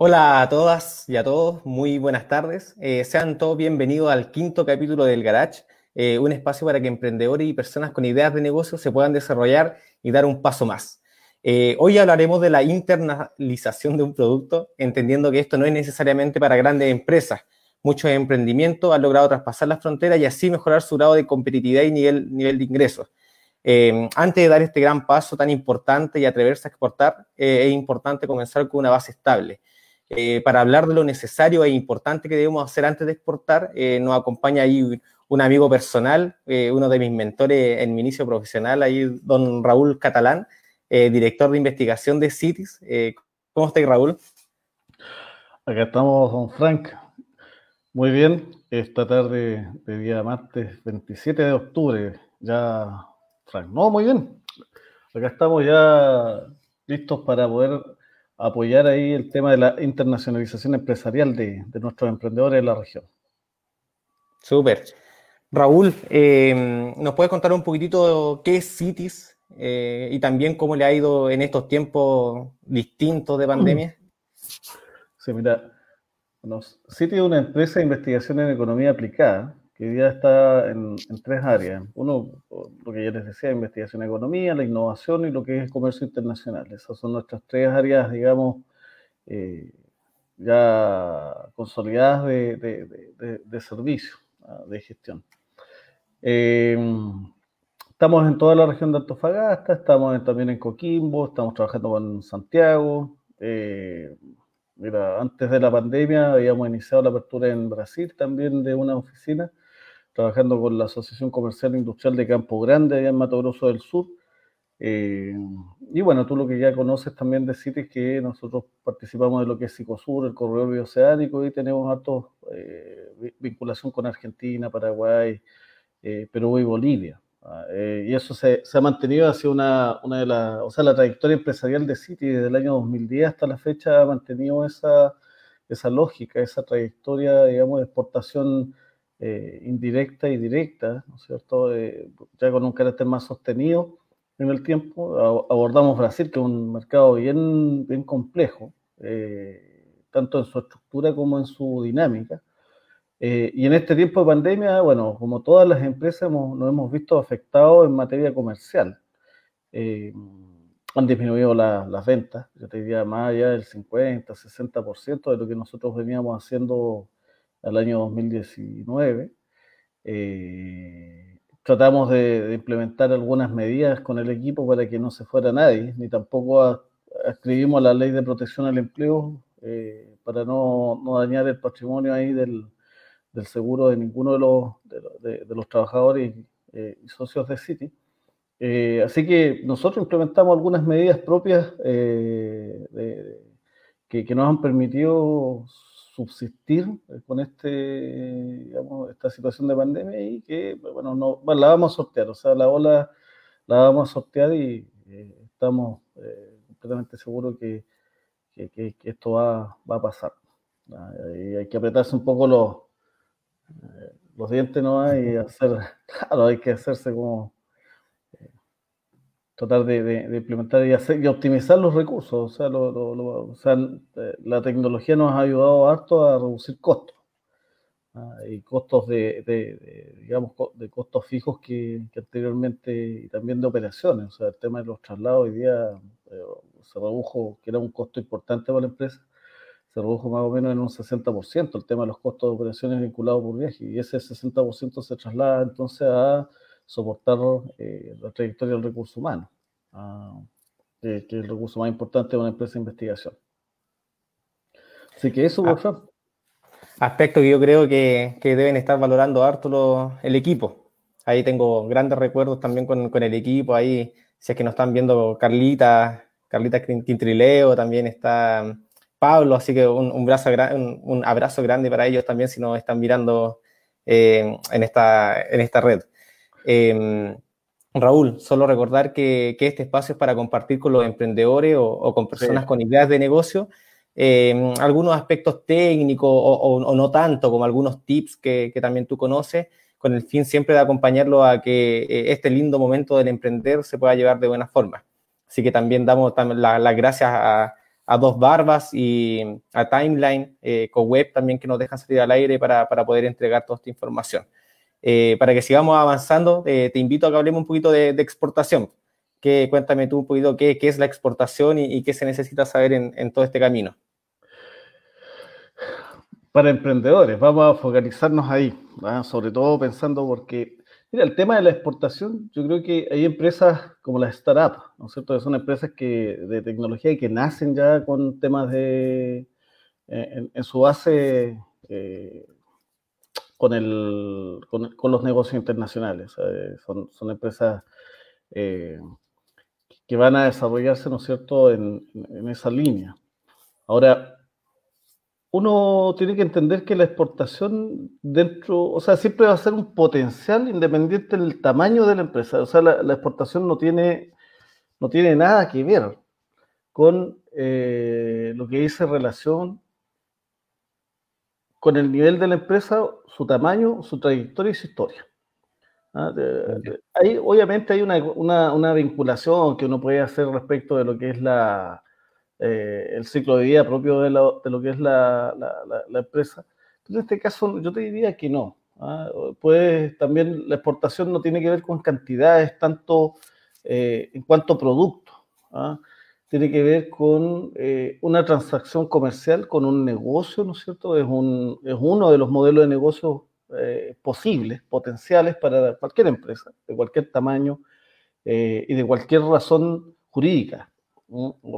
Hola a todas y a todos, muy buenas tardes. Eh, sean todos bienvenidos al quinto capítulo del Garage, eh, un espacio para que emprendedores y personas con ideas de negocio se puedan desarrollar y dar un paso más. Eh, hoy hablaremos de la internalización de un producto, entendiendo que esto no es necesariamente para grandes empresas. Muchos emprendimientos han logrado traspasar las fronteras y así mejorar su grado de competitividad y nivel, nivel de ingresos. antes de dar este gran paso tan importante y atreverse a exportar, es importante comenzar con una base estable. Eh, para hablar de lo necesario e importante que debemos hacer antes de exportar, eh, nos acompaña ahí un amigo personal, eh, uno de mis mentores en mi inicio profesional, ahí don Raúl Catalán, director de investigación de CITIS. ¿Cómo estás, Raúl? Acá estamos, don Frank. Muy bien, esta tarde de día martes 27 de octubre, ya, Frank, no, muy bien. Acá estamos ya listos para poder apoyar ahí el tema de la internacionalización empresarial de, nuestros emprendedores en la región. Súper. Raúl, eh, ¿nos puedes contar un poquitito qué es CITIS eh, y también cómo le ha ido en estos tiempos distintos de pandemia? Sí, mira, bueno, CITIS es una empresa de investigación en economía aplicada que ya está en, tres áreas. Uno, lo que ya les decía, investigación en economía, la innovación y lo que es comercio internacional. Esas son nuestras tres áreas, digamos, eh, ya consolidadas de, servicio, ah, de gestión. Em, estamos en toda la región de Antofagasta, estamos también en Coquimbo, estamos trabajando con Santiago. Eh, mira, antes de la pandemia habíamos iniciado la apertura en Brasil también de una oficina trabajando con la Asociación Comercial e Industrial de Campo Grande, allá en Mato Grosso del Sur. Eh, y bueno, tú lo que ya conoces también de es que nosotros participamos de lo que es Psicosur, el corredor bioceánico, y tenemos altos eh, vinculación con Argentina, Paraguay, eh, Perú y Bolivia. Ah, y eso se, ha mantenido hacia una, una de las, o sea, la trayectoria empresarial de City desde el año 2010 hasta la fecha ha mantenido esa, esa lógica, esa trayectoria, digamos, de exportación eh, indirecta y directa, ¿no es cierto? Eh, ya con un carácter más sostenido en el tiempo. Abordamos Brasil, que es un mercado bien, bien complejo, eh, tanto en su estructura como en su dinámica. y en este tiempo de pandemia, bueno, como todas las empresas nos hemos visto afectados en materia comercial. han disminuido las ventas, yo te diría más allá del 50, 60% de lo que nosotros veníamos haciendo al año 2019. Eh, tratamos de, implementar algunas medidas con el equipo para que no se fuera nadie, ni tampoco escribimos la ley de protección al empleo eh, para no, dañar el patrimonio ahí del, seguro de ninguno de los, de, los trabajadores eh, y socios de City. así que nosotros implementamos algunas medidas propias que, que, nos han permitido subsistir eh, con este, digamos, esta situación de pandemia y que, bueno, no, la vamos a sortear, o sea, la ola la vamos a sortear y eh, estamos eh, completamente seguros que, que, esto va, va, a pasar. Y hay que apretarse un poco los, los dientes, ¿no? Y hacer, claro, hay que hacerse como tratar de, implementar y, hacer, y optimizar los recursos. O sea, o sea, eh, la tecnología nos ha ayudado harto a reducir costos. ¿ah? y costos de, digamos, de costos fijos que, anteriormente, y también de operaciones. O sea, el tema de los traslados hoy día eh, se redujo, que era un costo importante para la empresa, se redujo más o menos en un 60% el tema de los costos de operaciones vinculados por viaje. Y ese 60% se traslada entonces a soportar eh, la trayectoria del recurso humano, ah, que, es el recurso más importante de una empresa de investigación. Así que eso, ah, Aspecto que yo creo que, que deben estar valorando harto el equipo. Ahí tengo grandes recuerdos también con, con, el equipo. Ahí, si es que nos están viendo Carlita, Carlita Quintrileo, también está Pablo, así que un, un, un, un abrazo grande para ellos también si nos están mirando eh, en, esta, en esta red. Em, Raúl, solo recordar que, este espacio es para compartir con los emprendedores o, con personas con ideas de negocio em, algunos aspectos técnicos o, no tanto, como algunos tips que, también tú conoces, con el fin siempre de acompañarlo a que eh, este lindo momento del emprender se pueda llevar de buena forma. Así que también damos las gracias a, a Dos Barbas y a Timeline, eh, con web también que nos dejan salir al aire para, para poder entregar toda esta información. Eh, para que sigamos avanzando, te invito a que hablemos un poquito de, exportación. Que, cuéntame tú un poquito qué, es la exportación y, qué se necesita saber en, todo este camino. Para emprendedores, vamos a focalizarnos ahí, sobre todo pensando porque Mira, el tema de la exportación, yo creo que hay empresas como las startups, ¿no es cierto? Que son empresas que, de tecnología y que nacen ya con temas de, eh, en, su base, eh, con, el, con, los negocios internacionales. Son, son, empresas eh, que van a desarrollarse, ¿no es cierto?, en, en esa línea. Ahora, uno tiene que entender que la exportación dentro, o sea, siempre va a ser un potencial independiente del tamaño de la empresa. O sea, la, exportación no tiene, no tiene nada que ver con eh, lo que dice relación con el nivel de la empresa, su tamaño, su trayectoria y su historia. ¿Ah? obviamente hay una vinculación que uno puede hacer respecto de lo que es la, eh, el ciclo de vida propio de, lo, que es la, empresa. en este caso yo te diría que no. ¿ah? Pues también la exportación no tiene que ver con cantidades tanto eh, en cuanto a producto. ¿ah? Tiene que ver con eh, una transacción comercial, con un negocio, ¿no es cierto? Es, un, es uno de los modelos de negocio posibles, potenciales para cualquier empresa, de cualquier tamaño y de cualquier razón jurídica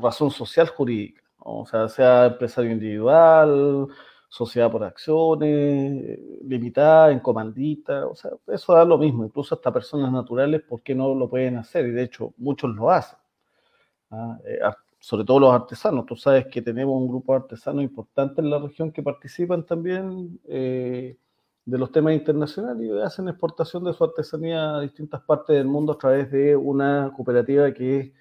razón social jurídica, o sea, sea empresario individual, sociedad por acciones, limitada, en comandita, o sea, eso da lo mismo, incluso hasta personas naturales, ¿por qué no lo pueden hacer? Y de hecho, muchos lo hacen. ¿Ah? Eh, sobre todo los artesanos, tú sabes que tenemos un grupo de artesanos importante en la región que participan también eh, de los temas internacionales y hacen exportación de su artesanía a distintas partes del mundo a través de una cooperativa que es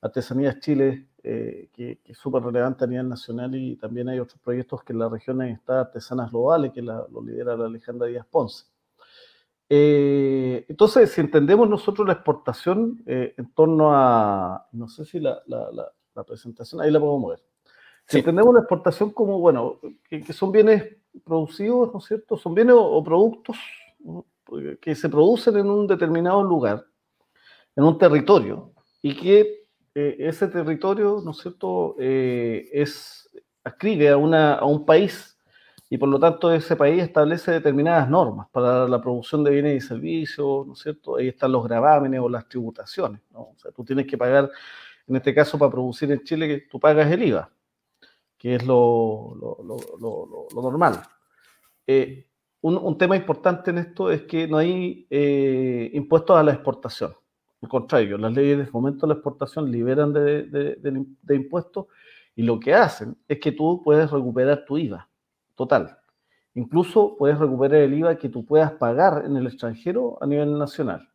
Artesanías Chile, eh, que, es súper relevante a nivel nacional y también hay otros proyectos que en la región está Artesanas Globales, que lo lidera la Alejandra Díaz Ponce. Eh, entonces, si entendemos nosotros la exportación eh, en torno a, no sé si la, presentación, ahí la podemos mover. Si entendemos la exportación como, bueno, que, son bienes producidos, ¿no es cierto? Son bienes o productos que se producen en un determinado lugar, en un territorio, y que eh, ese territorio, ¿no es cierto?, eh, es, ascribe a, una, a un país y por lo tanto ese país establece determinadas normas para la producción de bienes y servicios, ¿no es cierto? Ahí están los gravámenes o las tributaciones, ¿no? O sea, tú tienes que pagar, en este caso para producir en Chile, que tú pagas el IVA, que es lo, lo, normal. Eh, un, tema importante en esto es que no hay impuestos a la exportación. Al contrario, las leyes de fomento a la exportación liberan de, impuestos y lo que hacen es que tú puedes recuperar tu IVA total. Incluso puedes recuperar el IVA que tú puedas pagar en el extranjero a nivel nacional.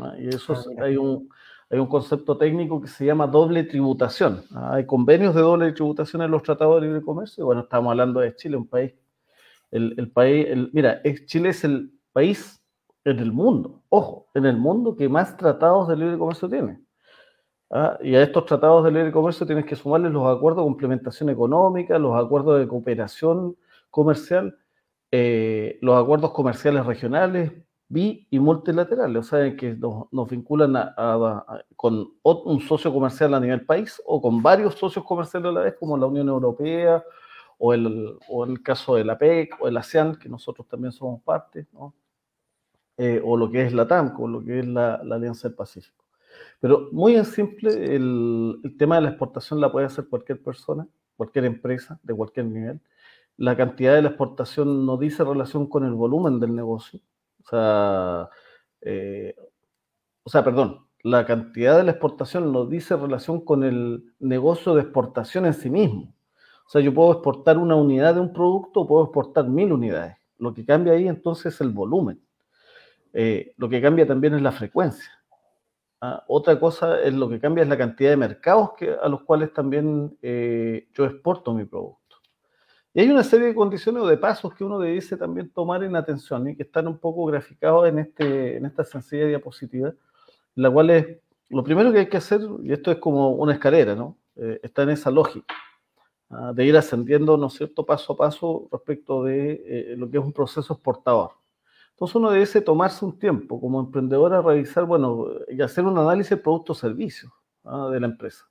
¿ah? Y eso ah, hay, un, hay un concepto técnico que se llama doble tributación. ¿ah? Hay convenios de doble tributación en los tratados de libre comercio. Bueno, estamos hablando de Chile, un país. El, el país, el, mira, Chile es el país en el mundo, ojo, en el mundo que más tratados de libre comercio tiene. ¿ah? Y a estos tratados de libre comercio tienes que sumarles los acuerdos de complementación económica, los acuerdos de cooperación comercial, eh, los acuerdos comerciales regionales, bi y multilaterales, o sea, que nos, vinculan con un socio comercial a nivel país o con varios socios comerciales a la vez, como la Unión Europea o, el, o el caso de la PEC o el ASEAN, que nosotros también somos parte, ¿no? Eh, o lo que es la TAM, o lo que es la, Alianza del Pacífico. Pero muy en simple, el, tema de la exportación la puede hacer cualquier persona, cualquier empresa, de cualquier nivel. La cantidad de la exportación no dice relación con el volumen del negocio. O sea, eh, o sea, perdón, la cantidad de la exportación no dice relación con el negocio de exportación en sí mismo. O sea, yo puedo exportar una unidad de un producto o puedo exportar mil unidades. Lo que cambia ahí entonces es el volumen. Eh, lo que cambia también es la frecuencia. Ah, otra cosa es lo que cambia es la cantidad de mercados que, a los cuales también eh, yo exporto mi producto. Y hay una serie de condiciones o de pasos que uno debe también tomar en atención y que están un poco graficados en, este, en esta sencilla diapositiva, en la cual es, lo primero que hay que hacer, y esto es como una escalera, ¿no? Eh, está en esa lógica. ¿ah? de ir ascendiendo, ¿no es cierto?, paso a paso respecto de eh, lo que es un proceso exportador. Entonces uno debe tomarse un tiempo como emprendedor a revisar, bueno, y hacer un análisis de productos servicios ¿ah? de la empresa.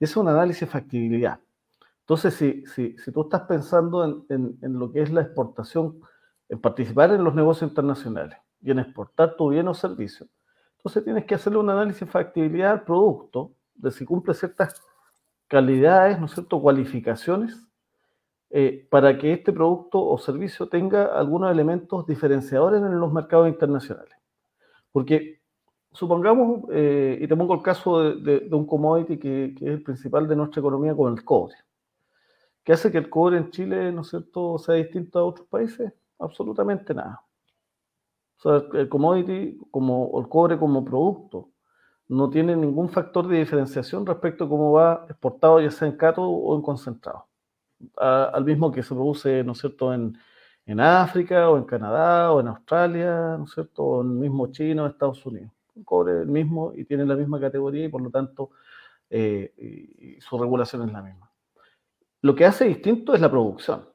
Y ese es un análisis de factibilidad. Entonces, si, si, tú estás pensando en, lo que es la exportación, en participar en los negocios internacionales y en exportar tu bien o servicio, entonces tienes que hacerle un análisis de factibilidad al producto, de si cumple ciertas calidades, ¿no es cualificaciones, eh, para que este producto o servicio tenga algunos elementos diferenciadores en los mercados internacionales. Porque supongamos, eh, y te pongo el caso de, un commodity que, que, es el principal de nuestra economía, como el cobre. ¿Qué hace que el cobre en Chile, ¿no es cierto?, sea distinto a otros países? Absolutamente nada. O sea, el commodity, como el cobre como producto, no tiene ningún factor de diferenciación respecto a cómo va exportado, ya sea en cato o en concentrado. al mismo que se produce, ¿no es cierto?, en, en, África o en Canadá o en Australia, ¿no es cierto?, o en el mismo China o Estados Unidos. El cobre es el mismo y tiene la misma categoría y por lo tanto eh, su regulación es la misma. Lo que hace distinto es la producción.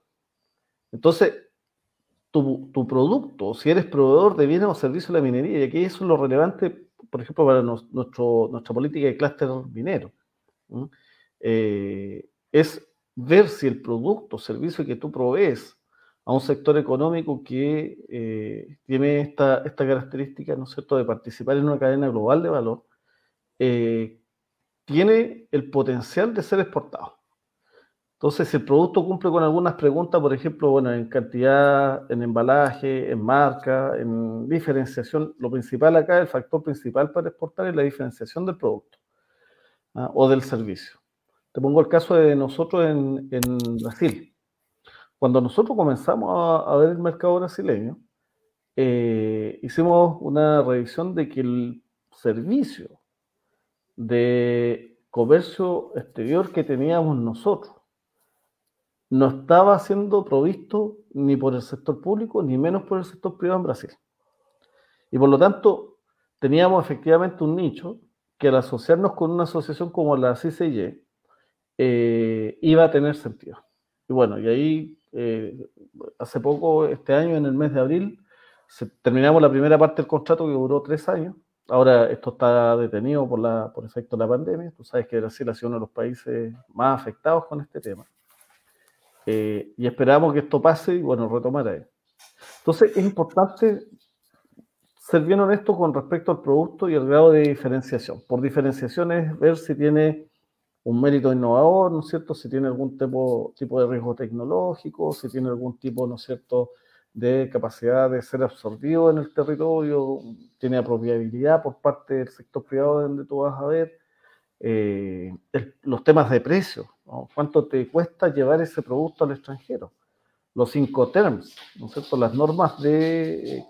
Entonces, tu, producto, si eres proveedor de bienes o servicios de la minería, y aquí eso es lo relevante, por ejemplo, para nuestra política de clúster minero, eh, es ver si el producto o servicio que tú provees a un sector económico que eh, tiene esta, esta característica, ¿no es cierto?, de participar en una cadena global de valor, eh, tiene el potencial de ser exportado. Entonces, si el producto cumple con algunas preguntas, por ejemplo, bueno, en cantidad, en embalaje, en marca, en diferenciación, lo principal acá, el factor principal para exportar es la diferenciación del producto ¿ah? o del servicio. Te pongo el caso de nosotros en, Brasil. Cuando nosotros comenzamos a, ver el mercado brasileño, eh, hicimos una revisión de que el servicio de comercio exterior que teníamos nosotros no estaba siendo provisto ni por el sector público, ni menos por el sector privado en Brasil. Y por lo tanto, teníamos efectivamente un nicho que al asociarnos con una asociación como la CCY, eh, iba a tener sentido. Y bueno, y ahí, eh, hace poco, este año, en el mes de abril, terminamos la primera parte del contrato que duró tres años. Ahora esto está detenido por, la, por efecto de la pandemia. Tú sabes que Brasil ha sido uno de los países más afectados con este tema. Eh, y esperamos que esto pase y bueno, retomar ahí. Entonces es importante ser bien honesto con respecto al producto y el grado de diferenciación. Por diferenciación es ver si tiene un mérito innovador, ¿no es cierto? Si tiene algún tipo, tipo de riesgo tecnológico, si tiene algún tipo, ¿no es cierto?, de capacidad de ser absorbido en el territorio, tiene apropiabilidad por parte del sector privado donde tú vas a ver, eh, los temas de precio, ¿cuánto te cuesta llevar ese producto al extranjero? Los cinco terms, ¿no es cierto? Las normas de, eh,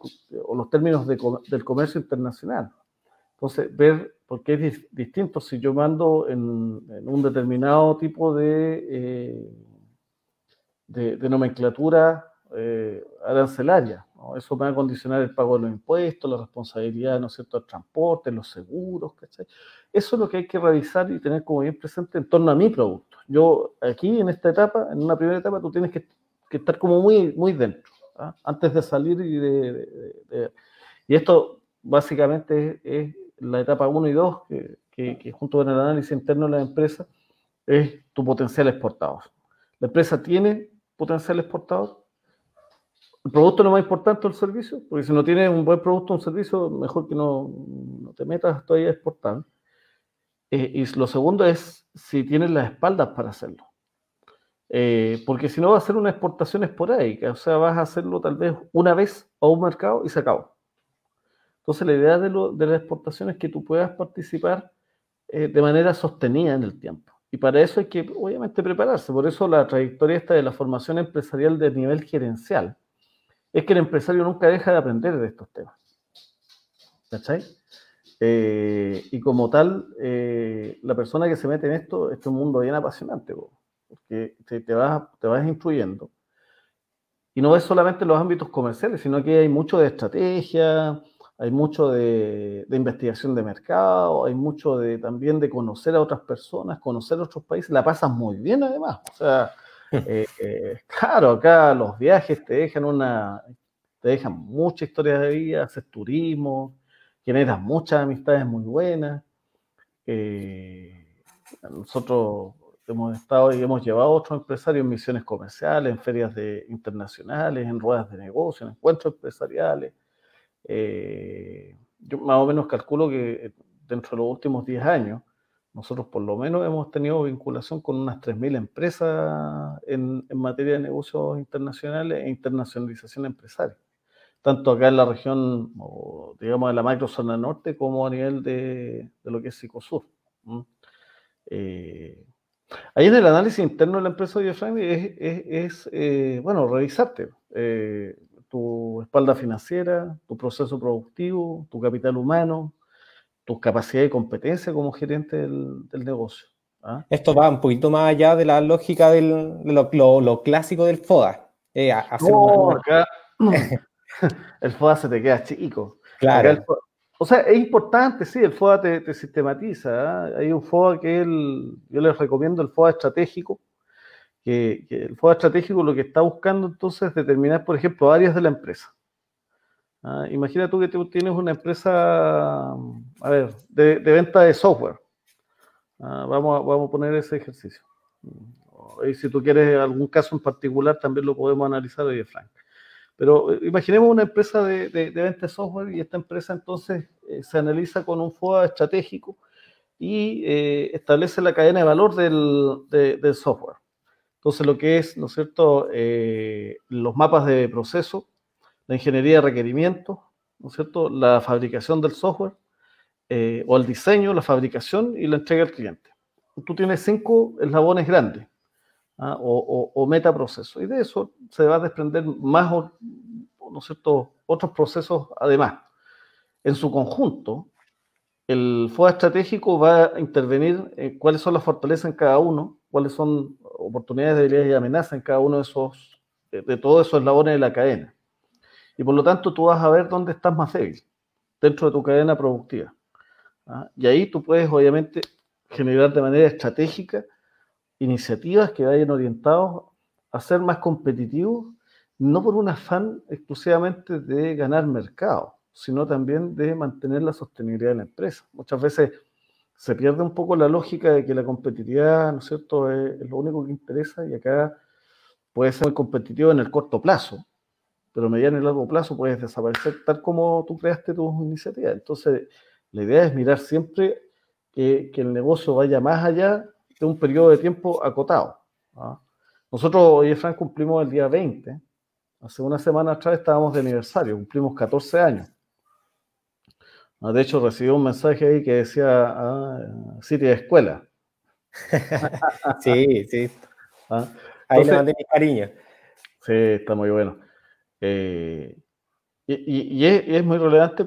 o los términos del comercio internacional. Entonces, ver por qué es distinto si yo mando en, un determinado tipo de, eh, de, nomenclatura arancelaria. Eso va a condicionar el pago de los impuestos, la responsabilidad, ¿no es cierto?, del transporte, los seguros, ¿cachai? Eso es lo que hay que revisar y tener como bien presente en torno a mi producto. Yo aquí en esta etapa, en una primera etapa, tú tienes que, estar como muy, muy dentro, ¿ah? antes de salir y de, Y esto básicamente es, la etapa 1 y 2, que, que, junto con el análisis interno de la empresa, es tu potencial exportador. La empresa tiene potencial exportador, el producto es lo más importante el servicio, porque si no tienes un buen producto o un servicio, mejor que no, no te metas todavía a exportar. Eh, y lo segundo es si tienes las espaldas para hacerlo. Eh, porque si no va a ser una exportación esporádica, o sea, vas a hacerlo tal vez una vez a un mercado y se acabó. Entonces la idea de, lo, de la exportación es que tú puedas participar eh, de manera sostenida en el tiempo. Y para eso hay que, obviamente, prepararse. Por eso la trayectoria esta de la formación empresarial de nivel gerencial es que el empresario nunca deja de aprender de estos temas. ¿Cachai? Eh, y como tal, eh, la persona que se mete en esto, es un mundo bien apasionante, porque te, vas, te vas instruyendo. Y no es solamente los ámbitos comerciales, sino que hay mucho de estrategia, hay mucho de, investigación de mercado, hay mucho de, también de conocer a otras personas, conocer otros países, la pasas muy bien además. O sea, eh, eh, claro, acá los viajes te dejan una, te dejan mucha historia de vida, haces turismo, generas muchas amistades muy buenas. Eh, nosotros hemos estado y hemos llevado a otros empresarios en misiones comerciales, en ferias de, internacionales, en ruedas de negocio, en encuentros empresariales. Yo más o menos calculo que dentro de los últimos 10 años, nosotros por lo menos hemos tenido vinculación con unas 3.000 empresas en, materia de negocios internacionales e internacionalización empresaria, tanto acá en la región, digamos, de la macrozona norte, como a nivel de, lo que es Psicosur. Eh, ahí en el análisis interno de la empresa de es eh, bueno, revisarte. Eh, tu espalda financiera, tu proceso productivo, tu capital humano, tus capacidades y competencia como gerente del, negocio. ¿ah? Esto va un poquito más allá de la lógica de lo, clásico del FODA. Eh, no, acá el FODA se te queda chico. Claro. o sea, es importante, sí, el FODA te, sistematiza. ¿ah? Hay un FODA que el, yo les recomiendo el FODA estratégico, que, el FODA estratégico lo que está buscando entonces es determinar, por ejemplo, áreas de la empresa. Ah, imagina tú que tú tienes una empresa, a ver, de, venta de software. Ah, vamos, a, vamos a poner ese ejercicio. Y si tú quieres algún caso en particular, también lo podemos analizar hoy, Frank. Pero eh, imaginemos una empresa de, venta de software y esta empresa entonces eh, se analiza con un FOA estratégico y eh, establece la cadena de valor del, del software. Entonces, lo que es, ¿no es cierto?, eh, los mapas de proceso, la ingeniería de requerimientos, ¿no cierto?, la fabricación del software, eh, o el diseño, la fabricación y la entrega al cliente. Tú tienes cinco eslabones grandes, ¿ah? o, o, metaprocesos, y de eso se va a desprender más, ¿no es cierto?, otros procesos además. En su conjunto, el FOA estratégico va a intervenir en cuáles son las fortalezas en cada uno, cuáles son oportunidades, debilidades y amenazas en cada uno de esos, de, todos esos eslabones de la cadena. Y por lo tanto tú vas a ver dónde estás más débil dentro de tu cadena productiva. ¿ah? Y ahí tú puedes obviamente generar de manera estratégica iniciativas que vayan orientados a ser más competitivos, no por un afán exclusivamente de ganar mercado, sino también de mantener la sostenibilidad de la empresa. Muchas veces se pierde un poco la lógica de que la competitividad, ¿no es cierto?, es, lo único que interesa y acá puede ser muy competitivo en el corto plazo, pero mediano y largo plazo puedes desaparecer tal como tú creaste tus iniciativas. Entonces, la idea es mirar siempre que, el negocio vaya más allá de un periodo de tiempo acotado. ¿ah? Nosotros, hoy, Frank, cumplimos el día 20. Hace una semana atrás estábamos de aniversario, cumplimos 14 años. Ah, de hecho, recibí un mensaje ahí que decía ah, Sitio de escuela. sí, sí. ¿Ah? Ahí le mandé mi cariño. Sí, está muy bueno. Eh, y, es, muy relevante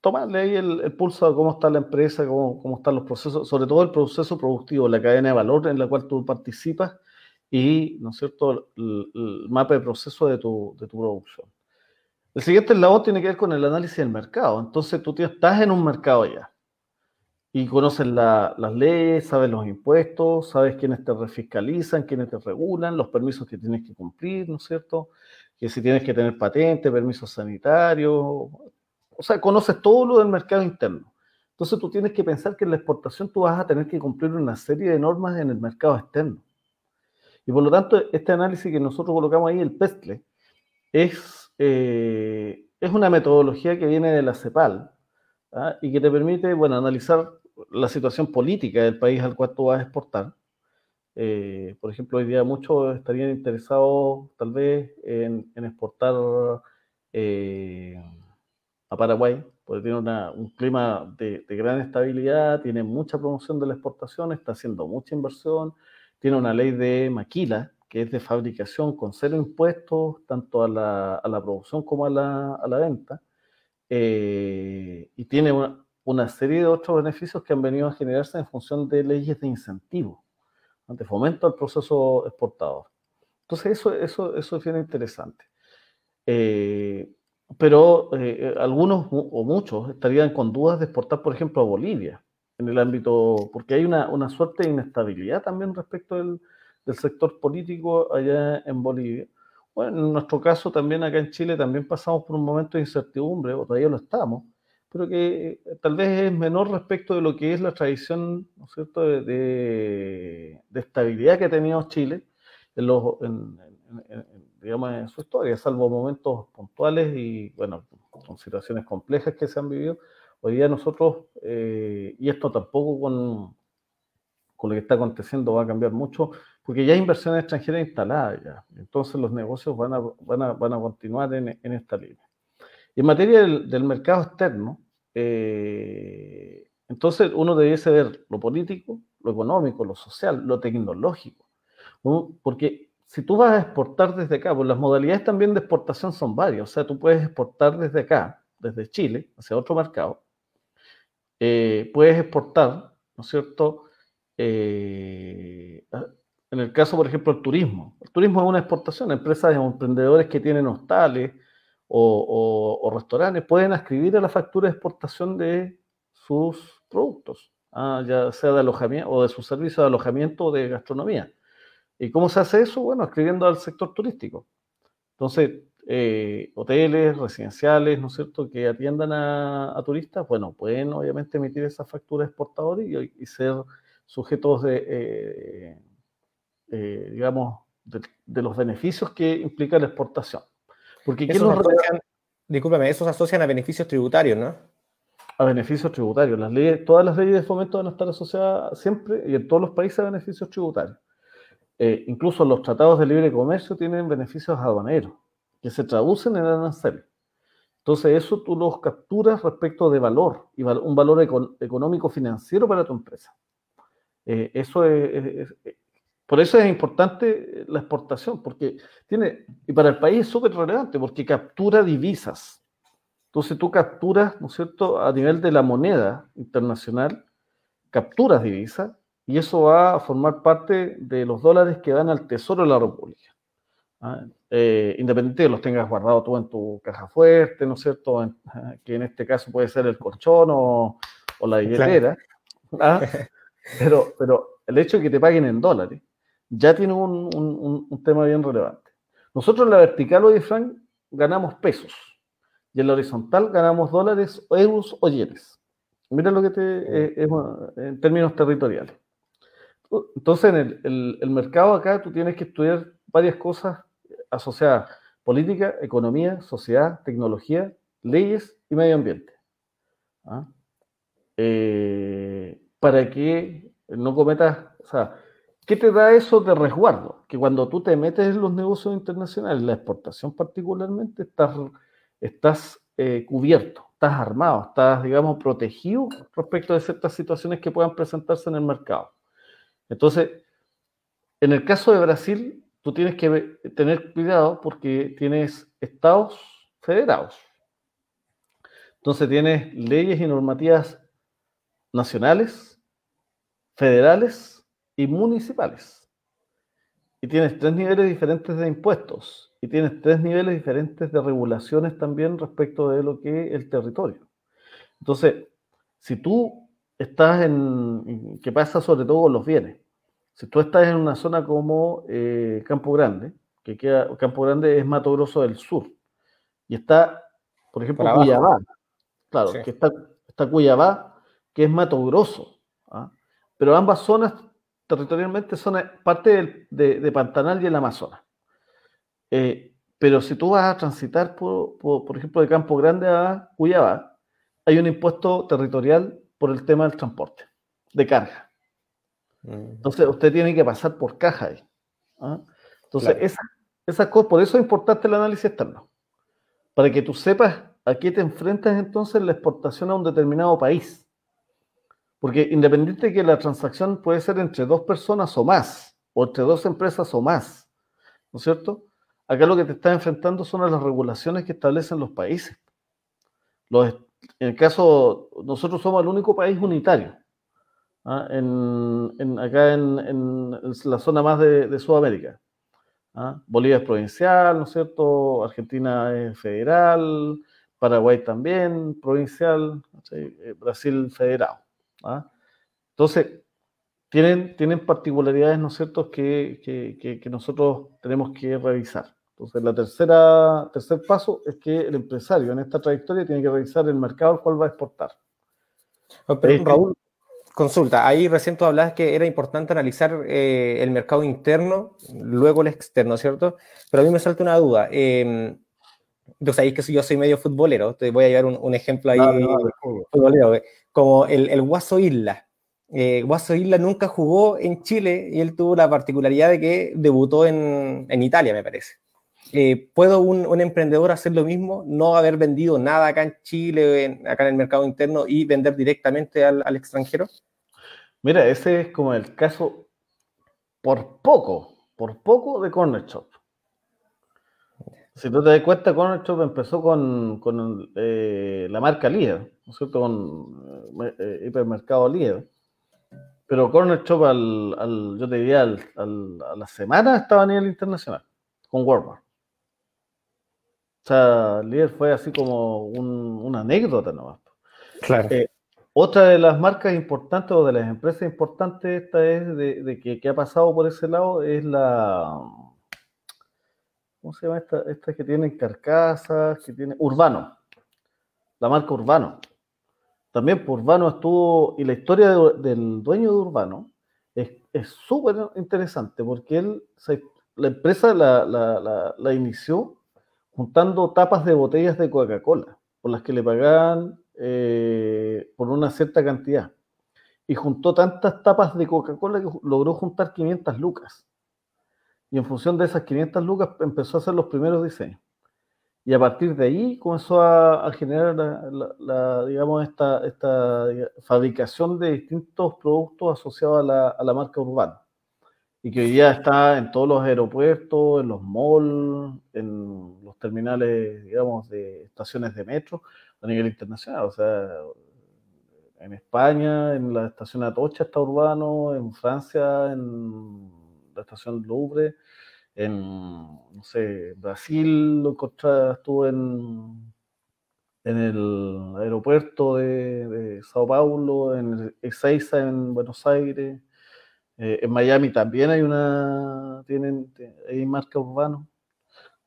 tomarle ahí el, pulso a cómo está la empresa, cómo, cómo, están los procesos, sobre todo el proceso productivo, la cadena de valor en la cual tú participas y, ¿no es cierto?, el, mapa de proceso de tu, de tu producción. El siguiente eslabón tiene que ver con el análisis del mercado. Entonces tú estás en un mercado ya y conoces las leyes, sabes los impuestos, sabes quiénes te refiscalizan, quiénes te regulan, los permisos que tienes que cumplir, ¿no es cierto? Que si tienes que tener patente, permisos sanitarios, o sea, conoces todo lo del mercado interno. Entonces tú tienes que pensar que en la exportación tú vas a tener que cumplir una serie de normas en el mercado externo. Y por lo tanto, este análisis que nosotros colocamos ahí, el PESTLE, es eh, es una metodología que viene de la CEPAL ¿ah? y que te permite, bueno, analizar la situación política del país al cual tú vas a exportar. Eh, por ejemplo, hoy día muchos estarían interesados tal vez en, exportar eh, a Paraguay, porque tiene un clima de, gran estabilidad, tiene mucha promoción de la exportación, está haciendo mucha inversión, tiene una ley de maquila, que es de fabricación con cero impuestos, tanto a la, producción como a la, a la venta, eh, y tiene una, una, serie de otros beneficios que han venido a generarse en función de leyes de incentivo, de fomento al proceso exportador. Entonces, eso, eso, eso es bien interesante. Eh, pero eh, algunos o muchos estarían con dudas de exportar, por ejemplo, a Bolivia, en el ámbito, porque hay una, una suerte de inestabilidad también respecto del, del, sector político allá en Bolivia. Bueno, en nuestro caso también acá en Chile también pasamos por un momento de incertidumbre, o todavía lo estamos, pero que eh, tal vez es menor respecto de lo que es la tradición, ¿no es cierto?, de, estabilidad que ha tenido Chile en, los, en su historia, salvo momentos puntuales y, bueno, con situaciones complejas que se han vivido. Hoy día nosotros, eh, y esto tampoco con, con lo que está aconteciendo va a cambiar mucho, porque ya hay inversiones extranjeras instaladas ya. Entonces los negocios van a, van a, van a continuar en, en esta línea. En materia del, mercado externo, eh, entonces uno debiese ver lo político, lo económico, lo social, lo tecnológico. Porque si tú vas a exportar desde acá, pues las modalidades también de exportación son varias. O sea, tú puedes exportar desde acá, desde Chile, hacia otro mercado. Eh, puedes exportar, ¿no es cierto? Eh, en el caso, por ejemplo, del turismo. El turismo es una exportación. Empresas o emprendedores que tienen hostales, o, restaurantes pueden escribir a la factura de exportación de sus productos, ah, ya sea de alojamiento o de su servicio de alojamiento o de gastronomía. ¿Y cómo se hace eso? Bueno, escribiendo al sector turístico. Entonces, eh, hoteles, residenciales, ¿no es cierto?, que atiendan a, turistas, bueno, pueden obviamente emitir esa factura exportadora y, y ser sujetos de, eh, eh, digamos, de, los beneficios que implica la exportación. Porque ¿qué nos asocian, discúlpame, esos asocian a beneficios tributarios, ¿no? A beneficios tributarios. Las leyes, todas las leyes de fomento van a estar asociadas siempre y en todos los países a beneficios tributarios. Eh, incluso los tratados de libre comercio tienen beneficios aduaneros que se traducen en arancel. Entonces, eso tú los capturas respecto de valor y un valor económico financiero para tu empresa. Eh, eso es, por eso es importante la exportación, porque tiene, y para el país es súper relevante, porque captura divisas. Entonces tú capturas, ¿no es cierto?, a nivel de la moneda internacional, capturas divisas, y eso va a formar parte de los dólares que dan al Tesoro de la República. ¿ah? Eh, independiente de los tengas guardados tú en tu caja fuerte, ¿no es cierto?, que en este caso puede ser el colchón o, la billetera. ¿ah? Pero, pero el hecho de que te paguen en dólares ya tiene un, tema bien relevante. Nosotros en la vertical, hoy, Frank, ganamos pesos. Y en la horizontal ganamos dólares, euros o yenes. Mira lo que te eh, es, en términos territoriales. Entonces, en el, mercado acá tú tienes que estudiar varias cosas asociadas. Política, economía, sociedad, tecnología, leyes y medio ambiente. ¿Ah? Eh, para que no cometas, o sea, ¿Qué te da eso de resguardo? Que cuando tú te metes en los negocios internacionales, la exportación particularmente, estás, eh, cubierto, estás armado, estás, digamos, protegido respecto de ciertas situaciones que puedan presentarse en el mercado. Entonces, en el caso de Brasil, tú tienes que tener cuidado porque tienes estados federados. Entonces tienes leyes y normativas nacionales, federales y municipales. Y tienes tres niveles diferentes de impuestos y tienes tres niveles diferentes de regulaciones también respecto de lo que es el territorio. Entonces, si tú estás en, ¿qué pasa sobre todo con los bienes? Si tú estás en una zona como eh, Campo Grande, que queda, Campo Grande es Mato Grosso del sur, y está, por ejemplo, Cuyabá, claro, que está, está Cuyabá, que es Mato Grosso, ¿ah? pero ambas zonas territorialmente son parte de, Pantanal y el Amazonas. Eh, pero si tú vas a transitar, por, por, ejemplo, de Campo Grande a Cuyabá, hay un impuesto territorial por el tema del transporte, de carga. Mm. Entonces, usted tiene que pasar por caja ahí. ¿ah? Entonces, esa, esa cosa, por eso es importante el análisis externo, para que tú sepas a qué te enfrentas entonces en la exportación a un determinado país. Porque independiente de que la transacción puede ser entre dos personas o más, o entre dos empresas o más, ¿no es cierto? Acá lo que te está enfrentando son las regulaciones que establecen los países. En el caso, nosotros somos el único país unitario, ¿ah? en, acá en, la zona más de, Sudamérica. ¿ah? Bolivia es provincial, ¿no es cierto? Argentina es federal, Paraguay también, provincial, eh, Brasil federado. ¿Ah? Entonces, tienen, tienen particularidades, ¿no es cierto?, que, que, que, nosotros tenemos que revisar. Entonces, la tercera, tercer paso es que el empresario en esta trayectoria tiene que revisar el mercado al cual va a exportar. Oh, pero, Raúl, consulta, ahí recién tú hablabas que era importante analizar eh, el mercado interno, luego el externo, ¿cierto? Pero a mí me salta una duda. Eh, entonces ahí es que yo soy medio futbolero, te voy a llevar un, ejemplo ahí futbolero, eh, como el, el Guaso Isla. Eh, Guaso Isla nunca jugó en Chile y él tuvo la particularidad de que debutó en, en Italia, me parece. Eh, ¿Puedo un, un, emprendedor hacer lo mismo? No haber vendido nada acá en Chile, acá en el mercado interno y vender directamente al, al, extranjero? Mira, ese es como el caso por poco, por poco de Corner Shop. Si tú te das cuenta, Corner Shop empezó con, con eh, la marca líder, ¿no es cierto? Con eh, hipermercado líder. Pero Corner Shop, al, al, yo te diría, al, a la semana estaba a nivel internacional, con Walmart. O sea, líder fue así como un, una anécdota nomás. Claro. Eh, otra de las marcas importantes o de las empresas importantes, esta es de, de que, que, ha pasado por ese lado, es la, ¿cómo se llama esta? Esta que tienen carcasas, que tiene Urbano, la marca Urbano. También por Urbano estuvo, y la historia de, del dueño de Urbano es súper interesante porque él, la empresa la, la, la, la, inició juntando tapas de botellas de Coca-Cola, por las que le pagaban eh, por una cierta cantidad. Y juntó tantas tapas de Coca-Cola que logró juntar 500 lucas y en función de esas 500 lucas empezó a hacer los primeros diseños. Y a partir de ahí comenzó a, a generar, la, la, digamos, esta, esta fabricación de distintos productos asociados a la, a la, marca urbana. Y que hoy día está en todos los aeropuertos, en los malls, en los terminales, digamos, de estaciones de metro a nivel internacional. O sea, en España, en la estación Atocha está urbano, en Francia, en la estación Louvre, en, no sé, Brasil, lo encontré, estuvo en, en el aeropuerto de, Sao Paulo, en Ezeiza, en Buenos Aires, eh, en Miami también hay una, tienen, hay marca urbano.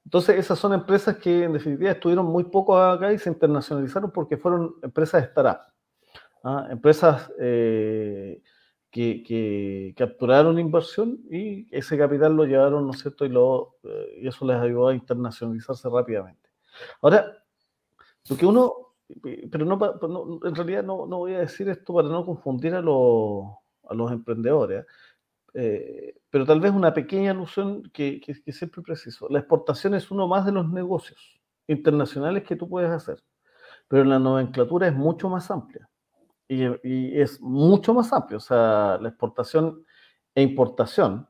Entonces, esas son empresas que en definitiva estuvieron muy poco acá y se internacionalizaron porque fueron empresas startup. ¿ah? Empresas eh, que, que, capturaron inversión y ese capital lo llevaron, ¿no es cierto? Y, lo, eh, y eso les ayudó a internacionalizarse rápidamente. Ahora, lo que uno, pero no, no en realidad no, no, voy a decir esto para no confundir a, los, a los emprendedores, eh, pero tal vez una pequeña alusión que, que, que siempre preciso. La exportación es uno más de los negocios internacionales que tú puedes hacer, pero la nomenclatura es mucho más amplia y, y, es mucho más amplio. O sea, la exportación e importación,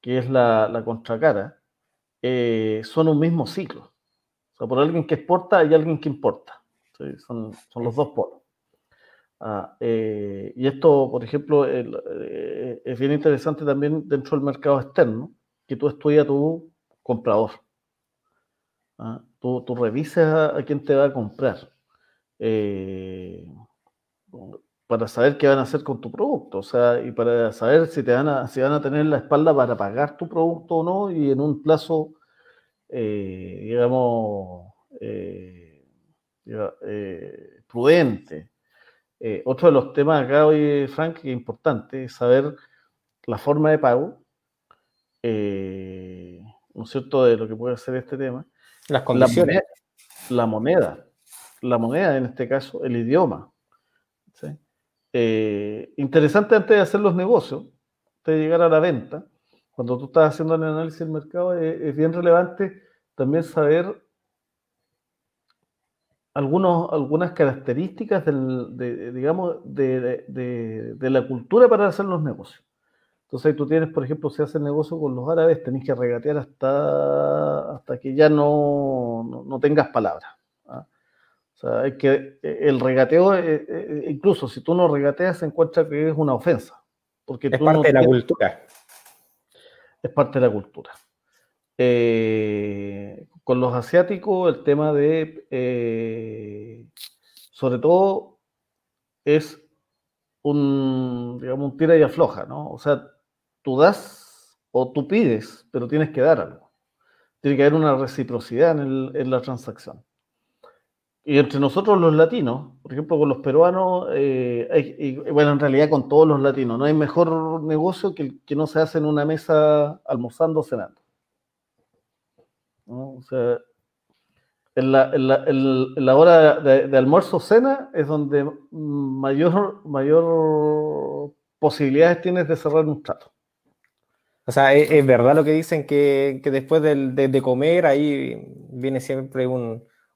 que es la, la contracara, eh, son un mismo ciclo. O sea, por alguien que exporta hay alguien que importa. ¿sí? Son, son, los dos polos. Ah, eh, y esto, por ejemplo, el, eh, es bien interesante también dentro del mercado externo, que tú estudias tu comprador. Ah, tú, tú revisas a, a, quién te va a comprar. Para saber qué van a hacer con tu producto, o sea, y para saber si te van a, si van a tener la espalda para pagar tu producto o no, y en un plazo, eh, digamos, eh, eh, prudente. Eh, otro de los temas acá hoy, Frank, que es importante, es saber la forma de pago, ¿no es cierto?, de lo que puede ser este tema. Las condiciones. La moneda, la moneda, la moneda en este caso, el idioma. Eh, interesante antes de hacer los negocios, antes de llegar a la venta, cuando tú estás haciendo el análisis del mercado, es, es bien relevante también saber algunos, algunas características de, digamos, de, de, la cultura para hacer los negocios. Entonces tú tienes, por ejemplo, si haces negocio con los árabes, tenés que regatear hasta, hasta que ya no, no, no tengas palabras. Sea, es que eh, el regateo, eh, eh, incluso si tú no regateas, se encuentra que es una ofensa. Porque es tú parte no de la tienes, cultura. Es parte de la cultura. eh, con los asiáticos el tema de, eh, sobre todo, es un, digamos, un tira y afloja, ¿no? O sea, tú das o tú pides, pero tienes que dar algo. Tiene que haber una reciprocidad en, la transacción. Y entre nosotros los latinos, por ejemplo, con los peruanos, eh, bueno, en realidad con todos los latinos, no hay mejor negocio que que no se hace en una mesa almorzando o cenando. O sea, en la, hora de, almuerzo o cena es donde mayor, mayor posibilidades tienes de cerrar un trato. O sea, es, verdad lo que dicen que, después de, comer ahí viene siempre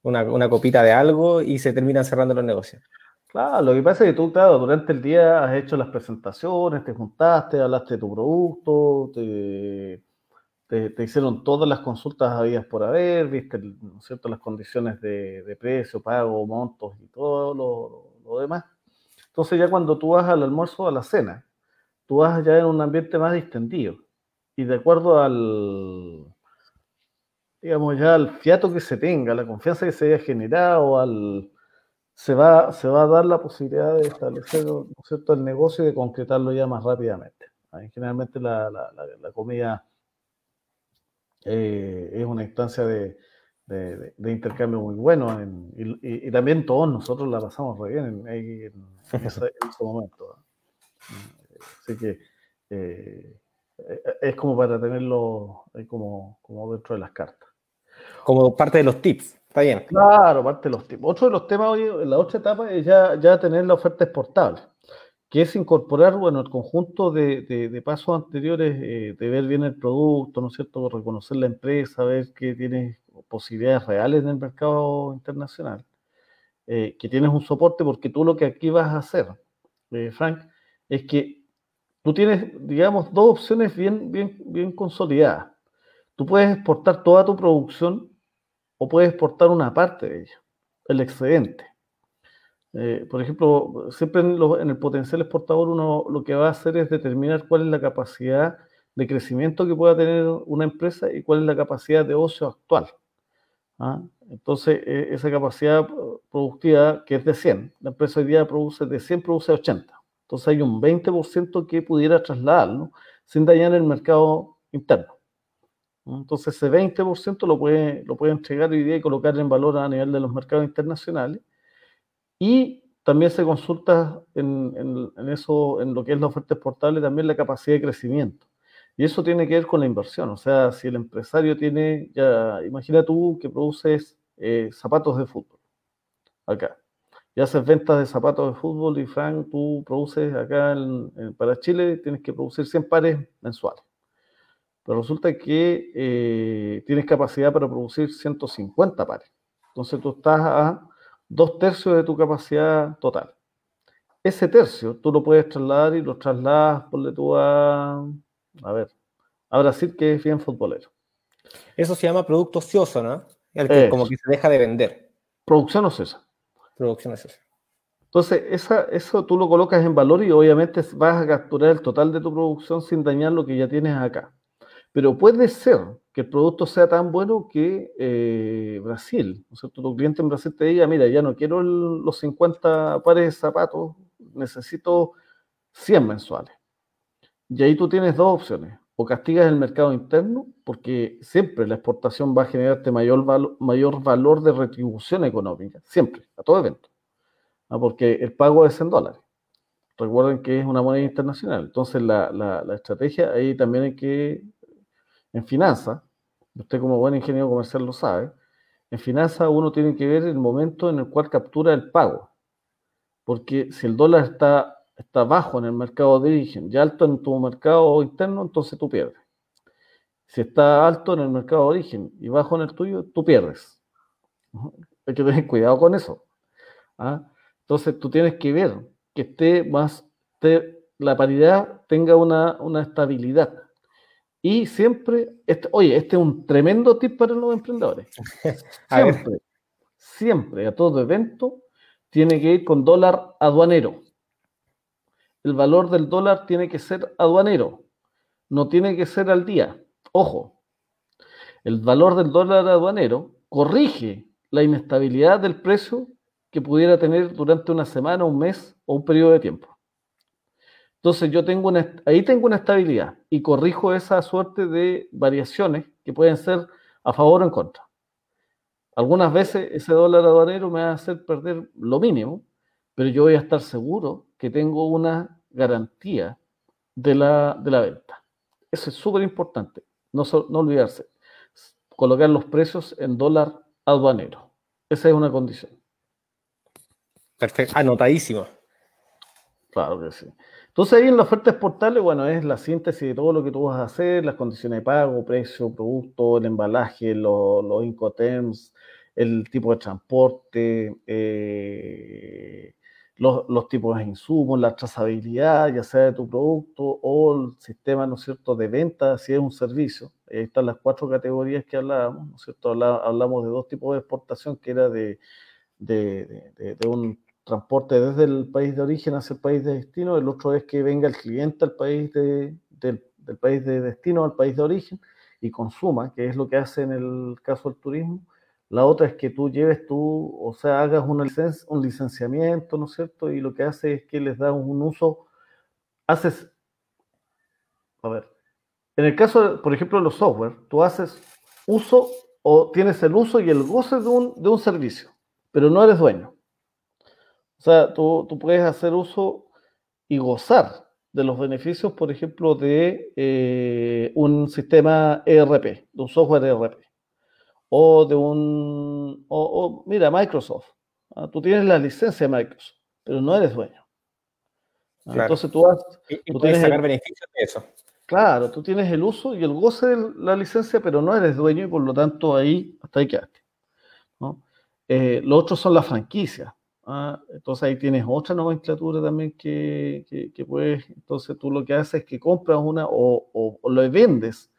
una, copita de algo y se terminan cerrando los negocios. Claro, lo que pasa es que tú, claro, durante el día has hecho las presentaciones, te juntaste, hablaste de tu producto, te, hicieron todas las consultas habías por haber, viste ¿no las condiciones de, precio, pago, montos y todo lo, demás. Entonces ya cuando tú vas al almuerzo a la cena, tú vas ya en un ambiente más distendido y de acuerdo al, digamos ya al fiato que se tenga, la confianza que se haya generado, al, se, va, se va a dar la posibilidad de establecer el negocio y de concretarlo ya más rápidamente. Generalmente la, la, la comida eh, es una instancia de, intercambio muy bueno y, también todos nosotros la pasamos re bien en, ese, momento. Así que eh, es como para tenerlo como, como dentro de las cartas. Como parte de los tips, está bien. Claro, parte de los tips. Otro de los temas hoy, la otra etapa es ya, ya tener la oferta exportable que es incorporar, bueno, el conjunto de, pasos anteriores, eh, de ver bien el producto, ¿no es cierto?, reconocer la empresa, ver que tienes posibilidades reales en el mercado internacional, eh, que tienes un soporte, porque tú lo que aquí vas a hacer, eh, Frank, es que tú tienes, digamos, dos opciones bien, bien, bien consolidadas. Tú puedes exportar toda tu producción o puedes exportar una parte de ella, el excedente. Eh, por ejemplo, siempre en, el potencial exportador uno lo que va a hacer es determinar cuál es la capacidad de crecimiento que pueda tener una empresa y cuál es la capacidad de ocio actual. ¿ah? Entonces, e, esa capacidad productiva que es de 100, la empresa hoy día produce de 100, produce 80. Entonces hay un 20% que pudiera trasladarlo sin dañar el mercado interno. Entonces ese 20% lo puede, lo puede entregar hoy día y colocar en valor a nivel de los mercados internacionales y también se consulta en, eso, en lo que es la oferta exportable, también la capacidad de crecimiento. Y eso tiene que ver con la inversión. O sea, si el empresario tiene, ya, imagina tú que produces eh, zapatos de fútbol, acá. Y haces ventas de zapatos de fútbol y Frank, tú produces acá para Chile, tienes que producir 100 pares mensuales. Pero resulta que eh, tienes capacidad para producir 150 pares. Entonces tú estás a dos tercios de tu capacidad total. Ese tercio tú lo puedes trasladar y lo trasladas, ponle tú a, a ver, a Brasil, que es bien futbolero. Eso se llama producto ocioso, ¿no? El que, como que se deja de vender. Producción ociosa. Producción ociosa. Entonces, esa, eso tú lo colocas en valor y obviamente vas a capturar el total de tu producción sin dañar lo que ya tienes acá. Pero puede ser que el producto sea tan bueno que eh, Brasil, ¿no es cierto? Tu cliente en Brasil te diga, mira, ya no quiero los 50 pares de zapatos, necesito 100 mensuales. Y ahí tú tienes dos opciones. O castigas el mercado interno, porque siempre la exportación va a generarte mayor, mayor valor de retribución económica, siempre, a todo evento. Porque el pago es en dólares. Recuerden que es una moneda internacional. Entonces la, la estrategia ahí también hay que en finanzas, usted como buen ingeniero comercial lo sabe, en finanzas uno tiene que ver el momento en el cual captura el pago. Porque si el dólar está, está bajo en el mercado de origen y alto en tu mercado interno, entonces tú pierdes. Si está alto en el mercado de origen y bajo en el tuyo, tú pierdes. Hay que tener cuidado con eso. ¿ah? Entonces tú tienes que ver que esté más, la paridad tenga una, una estabilidad. Y siempre, este, oye, este es un tremendo tip para los emprendedores. Siempre, siempre, a todo evento, tiene que ir con dólar aduanero. El valor del dólar tiene que ser aduanero, no tiene que ser al día. Ojo, el valor del dólar aduanero corrige la inestabilidad del precio que pudiera tener durante una semana, un mes o un periodo de tiempo. Entonces yo tengo una, ahí tengo una estabilidad y corrijo esa suerte de variaciones que pueden ser a favor o en contra. Algunas veces ese dólar aduanero me va a hacer perder lo mínimo, pero yo voy a estar seguro que tengo una garantía de la, de la venta. Eso es súper importante, no, no olvidarse. Colocar los precios en dólar aduanero. Esa es una condición. Perfecto, anotadísimo. Claro que sí. Entonces ahí en la oferta exportable, bueno, es la síntesis de todo lo que tú vas a hacer, las condiciones de pago, precio, producto, el embalaje, los, los el tipo de transporte, eh, los, tipos de insumos, la trazabilidad, ya sea de tu producto o el sistema, ¿no es cierto?, de venta, si es un servicio. Ahí están las cuatro categorías que hablábamos, ¿no es cierto? Hablamos de dos tipos de exportación, que era de, de, un transporte desde el país de origen hacia el país de destino, el otro es que venga el cliente al país de, del, del país de destino al país de origen y consuma, que es lo que hace en el caso del turismo la otra es que tú lleves tú, o sea, hagas una un licenciamiento, ¿no es cierto? Y lo que hace es que les da un uso, haces, a ver, en el caso, por ejemplo, de los software, tú haces uso o tienes el uso y el goce de un, de un servicio, pero no eres dueño. O sea, tú, tú puedes hacer uso y gozar de los beneficios, por ejemplo, de eh, un sistema ERP, de un software ERP o de un, o, mira, Microsoft. ¿ah? Tú tienes la licencia de Microsoft, pero no eres dueño. ¿ah? Entonces tú, has, tú tienes sacar beneficios de eso. Claro, tú tienes el uso y el goce de la licencia, pero no eres dueño y por lo tanto ahí hasta ahí quedaste. ¿no? Eh, lo otro son las franquicias. ¿Ah? Entonces ahí tienes otra nomenclatura también que, que, puedes, entonces tú lo que haces es que compras una o, o, lo vendes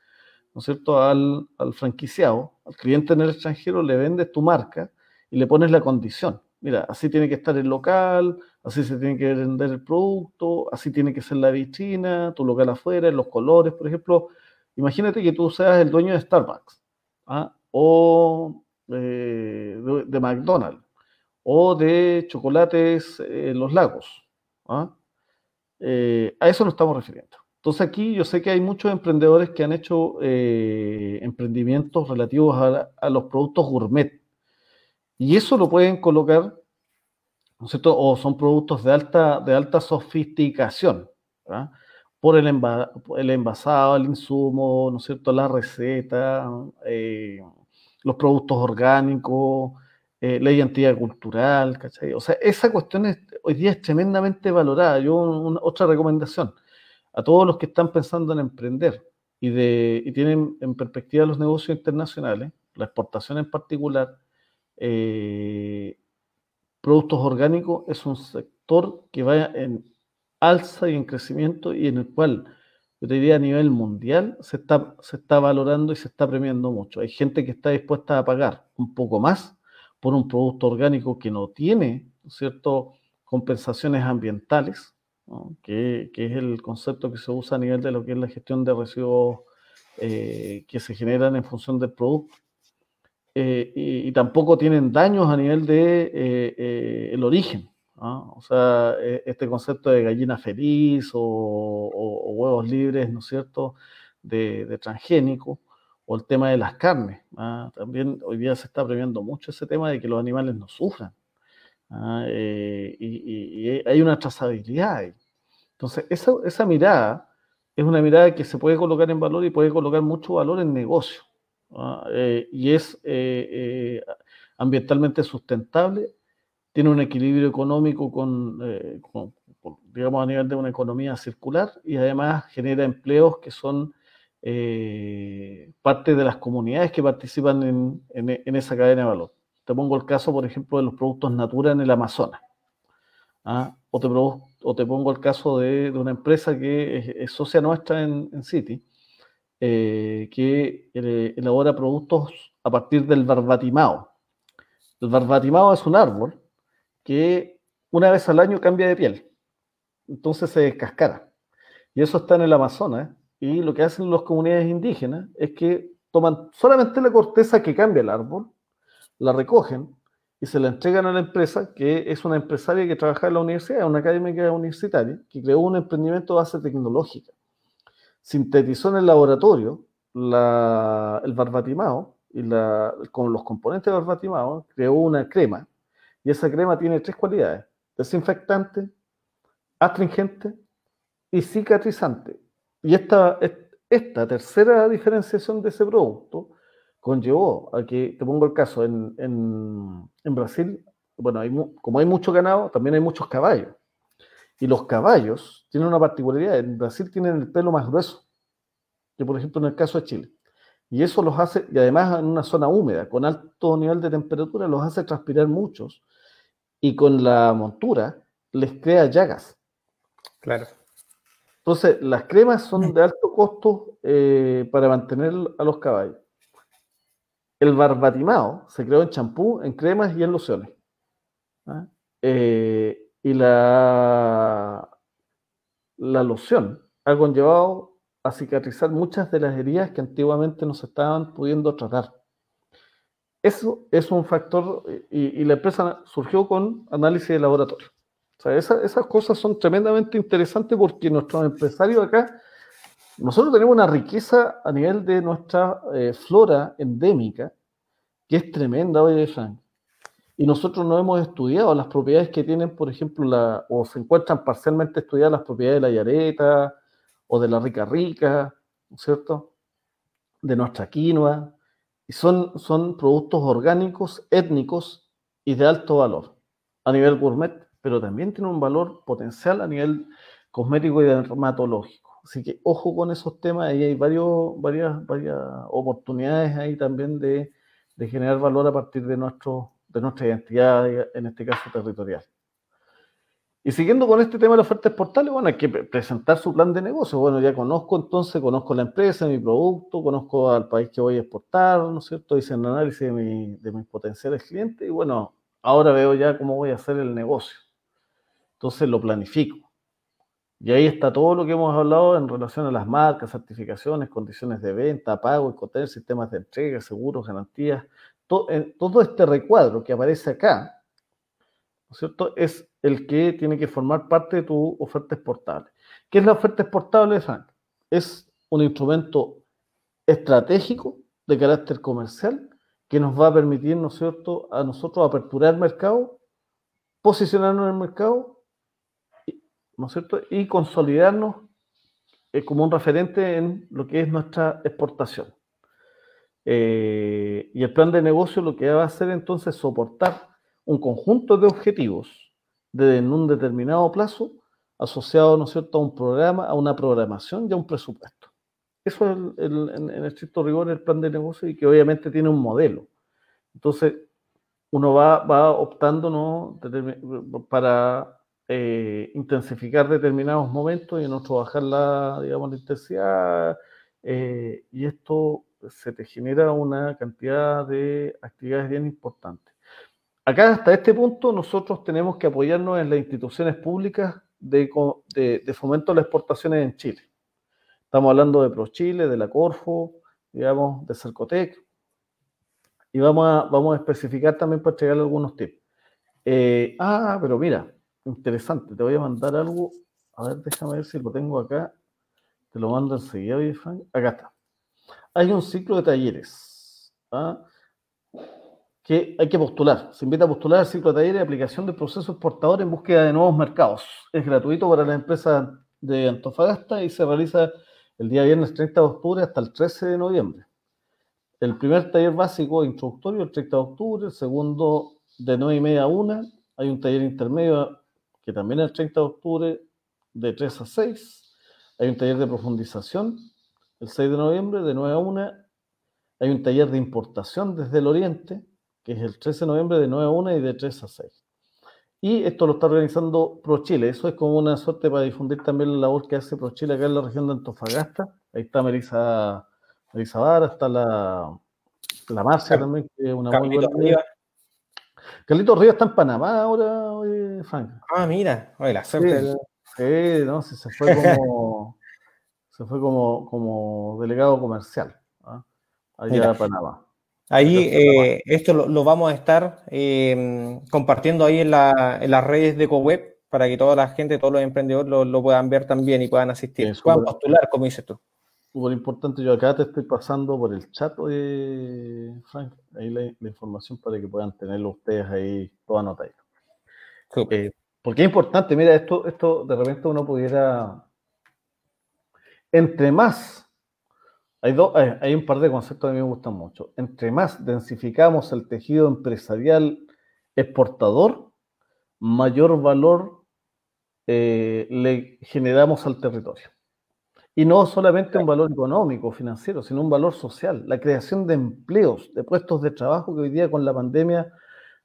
¿no es cierto?, al, al, franquiciado, al cliente en el extranjero, le vendes tu marca y le pones la condición. Mira, así tiene que estar el local, así se tiene que vender el producto, así tiene que ser la vitrina, tu local afuera, los colores, por ejemplo. Imagínate que tú seas el dueño de Starbucks ¿ah? o eh, de, McDonald's o de chocolates en Los Lagos. ¿ah? Eh, a eso nos estamos refiriendo. Entonces aquí yo sé que hay muchos emprendedores que han hecho eh, emprendimientos relativos a, los productos gourmet. Y eso lo pueden colocar, ¿no es cierto? O son productos de alta, de alta sofisticación, Por el, el, envasado, el insumo, ¿no es cierto? La receta, eh, los productos orgánicos, eh, la identidad cultural, ¿cachai? O sea, esa cuestión hoy día es tremendamente valorada. Yo, otra recomendación a todos los que están pensando en emprender y, de, tienen en perspectiva los negocios internacionales, la exportación en particular, eh, productos orgánicos es un sector que va en alza y en crecimiento y en el cual, yo te diría a nivel mundial, se está, se está valorando y se está premiando mucho. Hay gente que está dispuesta a pagar un poco más por un producto orgánico que no tiene, ¿cierto?, compensaciones ambientales, que, es el concepto que se usa a nivel de lo que es la gestión de residuos eh, que se generan en función del producto. Eh, y, tampoco tienen daños a nivel de eh, el origen. O sea, e, este concepto de gallina feliz o, huevos libres, ¿no es cierto?, de, transgénico, o el tema de las carnes. También hoy día se está premiando mucho ese tema de que los animales no sufran. ¿ah? Eh, y, hay una trazabilidad ahí. Entonces, esa, esa, mirada es una mirada que se puede colocar en valor y puede colocar mucho valor en negocio. ¿ah? Eh, y es eh, ambientalmente sustentable, tiene un equilibrio económico con, digamos, a nivel de una economía circular y además genera empleos que son parte de las comunidades que participan en, en esa cadena de valor. Te pongo el caso, por ejemplo, de los productos Natura en el Amazonas. ¿ah? O, te, pongo el caso de, una empresa que es, socia nuestra en, City, eh, que eh, elabora productos a partir del barbatimao. El barbatimao es un árbol que una vez al año cambia de piel. Entonces se descascara. Y eso está en el Amazonas. Y lo que hacen las comunidades indígenas es que toman solamente la corteza que cambia el árbol, la recogen y se la entregan a la empresa, que es una empresaria que trabaja en la universidad, una académica universitaria, que creó un emprendimiento base tecnológica. Sintetizó en el laboratorio el barbatimao y con los componentes de barbatimao creó una crema. Y esa crema tiene tres cualidades: desinfectante, astringente y cicatrizante. Y esta, esta tercera diferenciación de ese producto conllevó a que, te pongo el caso, en, Brasil, bueno, hay, como hay mucho ganado, también hay muchos caballos. Y los caballos tienen una particularidad, en Brasil tienen el pelo más grueso que, por ejemplo, en el caso de Chile. Y eso los hace, y además en una zona húmeda, con alto nivel de temperatura, los hace transpirar muchos. Y con la montura les crea llagas. Claro. Entonces, las cremas son de alto costo eh, para mantener a los caballos. El barbatimao se creó en champú, en cremas y en lociones. ¿ah? Eh, y la, la loción ha conllevado a cicatrizar muchas de las heridas que antiguamente no se estaban pudiendo tratar. Eso es un factor y, y la empresa surgió con análisis de laboratorio. Esas cosas son tremendamente interesantes porque nuestros empresarios acá, nosotros tenemos una riqueza a nivel de nuestra eh, flora endémica que es tremenda, oye, Frank. Y nosotros no hemos estudiado las propiedades que tienen, por ejemplo, la, o se encuentran parcialmente estudiadas las propiedades de la yareta o de la rica rica, ¿no es cierto? De nuestra quinoa. Y son, son productos orgánicos, étnicos y de alto valor a nivel gourmet pero también tiene un valor potencial a nivel cosmético y dermatológico. Así que ojo con esos temas, ahí hay varios, varias, varias oportunidades ahí también de, generar valor a partir de, nuestro, de nuestra identidad, en este caso territorial. Y siguiendo con este tema de la oferta exportable, bueno, hay que presentar su plan de negocio. Bueno, ya conozco entonces, conozco la empresa, mi producto, conozco al país que voy a exportar, ¿no es cierto? Hice un análisis de, mi, de mis potenciales clientes y bueno, ahora veo ya cómo voy a hacer el negocio. Entonces lo planifico. Y ahí está todo lo que hemos hablado en relación a las marcas, certificaciones, condiciones de venta, pago, ecotel, sistemas de entrega, seguros, garantías. Todo, este recuadro que aparece acá, ¿no es cierto? Es el que tiene que formar parte de tu oferta exportable. ¿Qué es la oferta exportable Frank? Es un instrumento estratégico de carácter comercial que nos va a permitir, ¿no es cierto?, a nosotros aperturar mercado, posicionarnos en el mercado ¿no es cierto? Y consolidarnos eh, como un referente en lo que es nuestra exportación. Eh, y el plan de negocio lo que va a hacer entonces es soportar un conjunto de objetivos de, en un determinado plazo asociado, ¿no es cierto?, a un programa, a una programación y a un presupuesto. Eso es el, en, en estricto rigor el plan de negocio y que obviamente tiene un modelo. Entonces, uno va, va optando ¿no? para eh, intensificar determinados momentos y en otros bajar la, digamos, intensidad. Eh, y esto se te genera una cantidad de actividades bien importantes. Acá, hasta este punto, nosotros tenemos que apoyarnos en las instituciones públicas de, de, fomento de las exportaciones en Chile. Estamos hablando de ProChile, de la Corfo, digamos, de Cercotec. Y vamos a, vamos a especificar también para entregarle algunos tips. Eh, ah, pero mira, interesante. Te voy a mandar algo. A ver, déjame ver si lo tengo acá. Te lo mando enseguida, Acá está. Hay un ciclo de talleres ¿ah? que hay que postular. Se invita a postular al ciclo de talleres de aplicación de procesos exportadores en búsqueda de nuevos mercados. Es gratuito para las empresas de Antofagasta y se realiza el día viernes 30 de octubre hasta el 13 de noviembre. El primer taller básico introductorio el 30 de octubre, el segundo de 9 y media a 1, hay un taller intermedio que también el 30 de octubre de 3 a 6. Hay un taller de profundización el 6 de noviembre de 9 a 1. Hay un taller de importación desde el oriente, que es el 13 de noviembre de 9 a 1 y de 3 a 6. Y esto lo está organizando ProChile. Eso es como una suerte para difundir también la labor que hace ProChile acá en la región de Antofagasta. Ahí está Melissa, Melissa Vara, está la, la Marcia también, que es una muy buena. Carlitos Ríos está en Panamá ahora, Frank. Ah, mira, oye, la suerte. Sí, no, se fue como, se fue como, como delegado comercial. ¿ah? allá a Panamá. Ahí eh, esto lo, vamos a estar em, compartiendo ahí en, las redes de CoWeb para que toda la gente, todos los emprendedores lo, puedan ver también y puedan asistir, puedan postular, como dices tú. Súper importante, yo acá te estoy pasando por el chat, Frank, ahí la, información para que puedan tenerlo ustedes ahí todo anotado. Eh, porque es importante, mira, esto, esto de repente uno pudiera, entre más hay, hay, un par de conceptos que a mí me gustan mucho. Entre más densificamos el tejido empresarial exportador, mayor valor eh, le generamos al territorio. Y no solamente un valor económico, financiero, sino un valor social. La creación de empleos, de puestos de trabajo que hoy día con la pandemia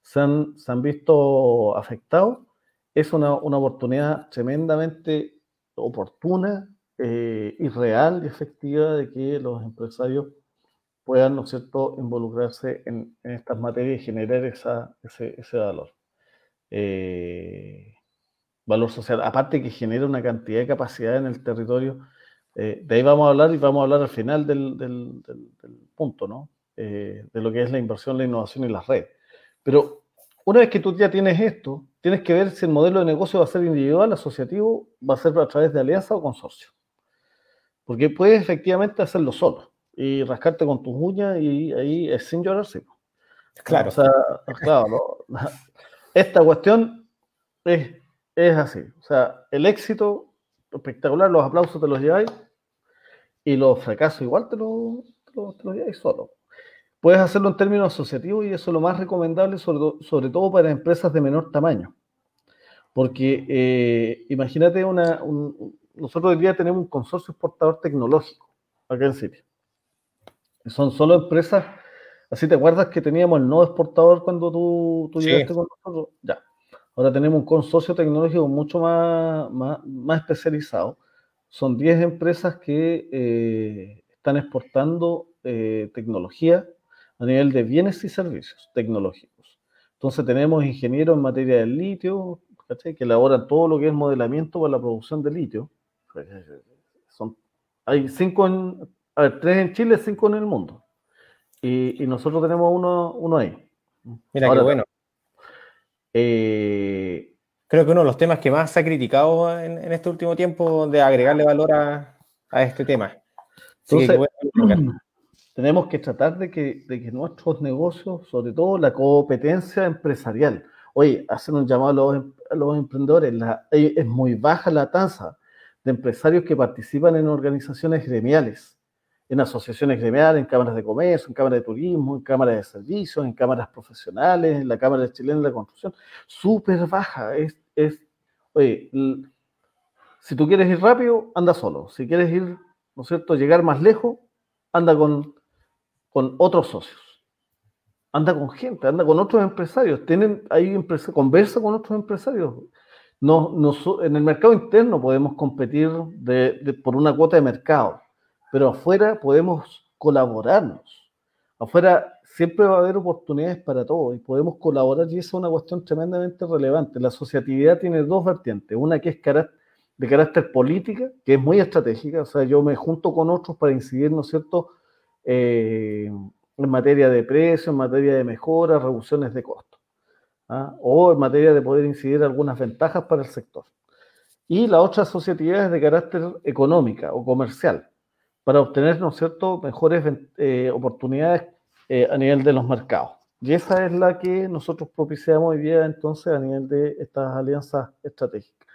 se han, se han visto afectados, es una, una oportunidad tremendamente oportuna eh, y real y efectiva de que los empresarios puedan, ¿no es cierto?, involucrarse en, estas materias y generar esa, ese, ese valor. Eh, valor social, aparte que genera una cantidad de capacidad en el territorio. Eh, de ahí vamos a hablar y vamos a hablar al final del, del, del, punto, ¿no? de lo que es la inversión, la innovación y las redes. Pero una vez que tú ya tienes esto, tienes que ver si el modelo de negocio va a ser individual, asociativo, va a ser a través de alianza o consorcio. Porque puedes efectivamente hacerlo solo y rascarte con tus uñas y ahí es sin llorar, sí. Claro. O sea, claro, esta cuestión es, es así. O sea, el éxito espectacular, los aplausos te los lleváis y los fracasos igual te, los lleváis solo. Puedes hacerlo en términos asociativos y eso es lo más recomendable, sobre, sobre todo para empresas de menor tamaño. Porque eh, imagínate una, un, nosotros hoy día tenemos un consorcio exportador tecnológico acá en Siria. Son solo empresas, así te acuerdas que teníamos el nodo exportador cuando tú, tú llegaste con nosotros. Ya. Ahora tenemos un consorcio tecnológico mucho más, más, especializado. Son 10 empresas que eh, están exportando eh, tecnología a nivel de bienes y servicios tecnológicos. Entonces tenemos ingenieros en materia de litio, que elaboran todo lo que es modelamiento para la producción de litio. Son, hay cinco en, a ver, tres en Chile, cinco en el mundo. Y, nosotros tenemos uno, uno ahí. Mira qué bueno. Eh, Creo que uno de los temas que más se ha criticado en, este último tiempo de agregarle valor a, este tema. tenemos que tratar de que, de que nuestros negocios, sobre todo la competencia empresarial, oye, hacen un llamado a los, a los emprendedores, la, es muy baja la tasa de empresarios que participan en organizaciones gremiales, en asociaciones gremiales, en cámaras de comercio, en cámaras de turismo, en cámaras de servicios, en cámaras profesionales, en la Cámara Chilena de la Construcción. Súper baja. Es, es, oye, si tú quieres ir rápido, anda solo. Si quieres ir, ¿no es cierto?, llegar más lejos, anda con, con otros socios. Anda con gente, anda con otros empresarios. Tienen, hay conversa con otros empresarios no, en el mercado interno podemos competir por una cuota de mercado, pero afuera podemos colaborarnos. Afuera siempre va a haber oportunidades para todos y podemos colaborar y esa es una cuestión tremendamente relevante. La asociatividad tiene dos vertientes, una que es de carácter política, que es muy estratégica, o sea, yo me junto con otros para incidir, ¿no cierto?, eh, en materia de precio, en materia de mejora, reducciones de costos. ¿ah? o en materia de poder incidir algunas ventajas para el sector. Y la otra asociatividad es de carácter económica o comercial, para obtener, ¿no es cierto?, mejores eh, oportunidades eh, a nivel de los mercados. Y esa es la que nosotros propiciamos hoy día entonces a nivel de estas alianzas estratégicas.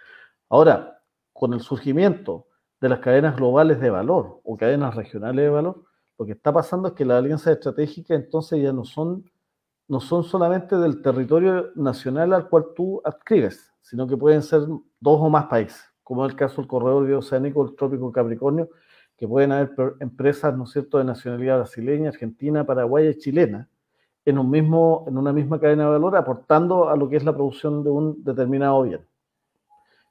Ahora, con el surgimiento de las cadenas globales de valor o cadenas regionales de valor, lo que está pasando es que las alianzas estratégicas entonces ya no son no son solamente del territorio nacional al cual tú adscribes, sino que pueden ser dos o más países, como es el caso del corredor bioceánico del trópico Capricornio, que pueden haber empresas, ¿no es cierto?, de nacionalidad brasileña, argentina, paraguaya y chilena, en, un mismo, en una misma cadena de valor, aportando a lo que es la producción de un determinado bien.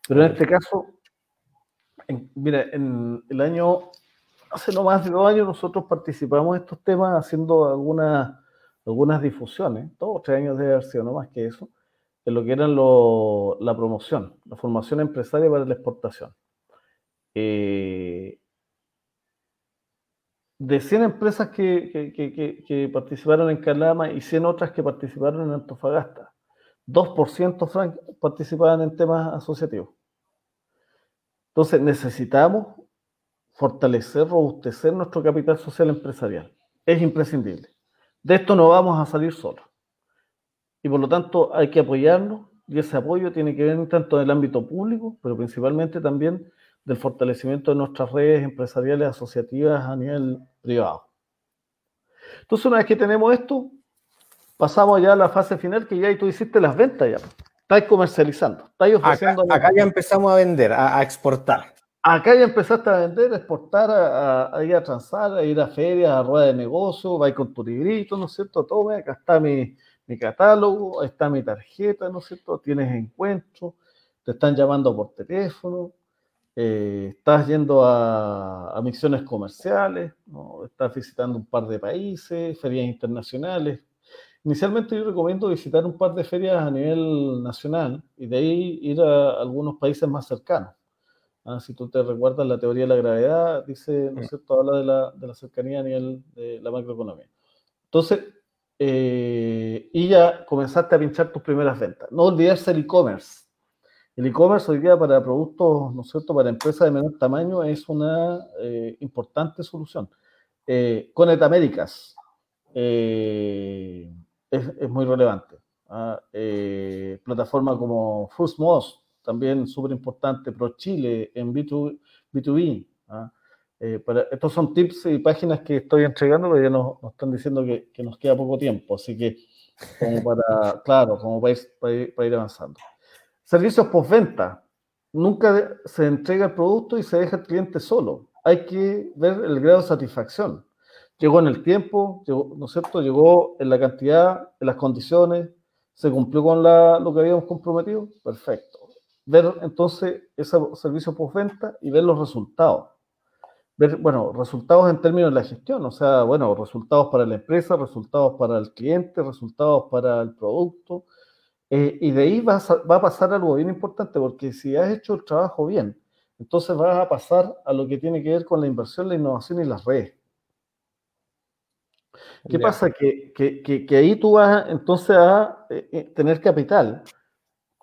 Pero en este caso, mira, en el año, hace no más de dos años, nosotros participamos en estos temas haciendo algunas algunas difusiones, dos o tres años de haber sido, no más que eso, en lo que era la promoción, la formación empresaria para la exportación. Eh, de 100 empresas que, participaron en Calama y 100 otras que participaron en Antofagasta, 2% participaban en temas asociativos. Entonces necesitamos fortalecer, robustecer nuestro capital social empresarial. Es imprescindible. De esto no vamos a salir solos. Y por lo tanto hay que apoyarnos y ese apoyo tiene que ver tanto en el ámbito público, pero principalmente también del fortalecimiento de nuestras redes empresariales asociativas a nivel privado. Entonces, una vez que tenemos esto, pasamos ya a la fase final, que ya tú hiciste las ventas ya. Estás comercializando, estás ofreciendo. Acá, ya empezamos a vender, a, exportar. Acá ya empezaste a vender, a exportar, a, ir a transar, a ir a ferias, a ruedas de negocio, vais con tu librito, ¿no es cierto? Tome, acá está mi, mi catálogo, está mi tarjeta, ¿no es cierto? Tienes encuentro, te están llamando por teléfono, eh, estás yendo a, misiones comerciales, estás visitando un par de países, ferias internacionales. Inicialmente yo recomiendo visitar un par de ferias a nivel nacional y de ahí ir a algunos países más cercanos. Ah, si tú te recuerdas la teoría de la gravedad, dice, ¿no es cierto?, habla de la, de la cercanía a nivel de la macroeconomía. Entonces, eh, y ya comenzaste a pinchar tus primeras ventas. No olvidarse el e-commerce. El e-commerce hoy día para productos, ¿no es cierto?, para empresas de menor tamaño es una eh, importante solución. Eh, Conet Américas eh, es, muy relevante. ¿ah? plataforma como First también súper importante, Pro Chile en B2, B2B. Eh, estos son tips y páginas que estoy entregando, pero ya nos, están diciendo que, nos queda poco tiempo, así que para, claro, como para para ir, avanzando. Servicios postventa. Nunca se entrega el producto y se deja el cliente solo. Hay que ver el grado de satisfacción. Llegó en el tiempo, llegó, ¿no es cierto? Llegó en la cantidad, en las condiciones, se cumplió con la, lo que habíamos comprometido. Perfecto. Ver entonces ese servicio postventa y ver los resultados ver, bueno, resultados en términos de la gestión, o sea, bueno, resultados para la empresa, resultados para el cliente, resultados para el producto. Eh, y de ahí va a, va a pasar algo bien importante, porque si has hecho el trabajo bien, entonces vas a pasar a lo que tiene que ver con la inversión, la innovación y las redes. ¿Qué pasa? Que, que, que, ahí tú vas entonces a eh, eh, tener capital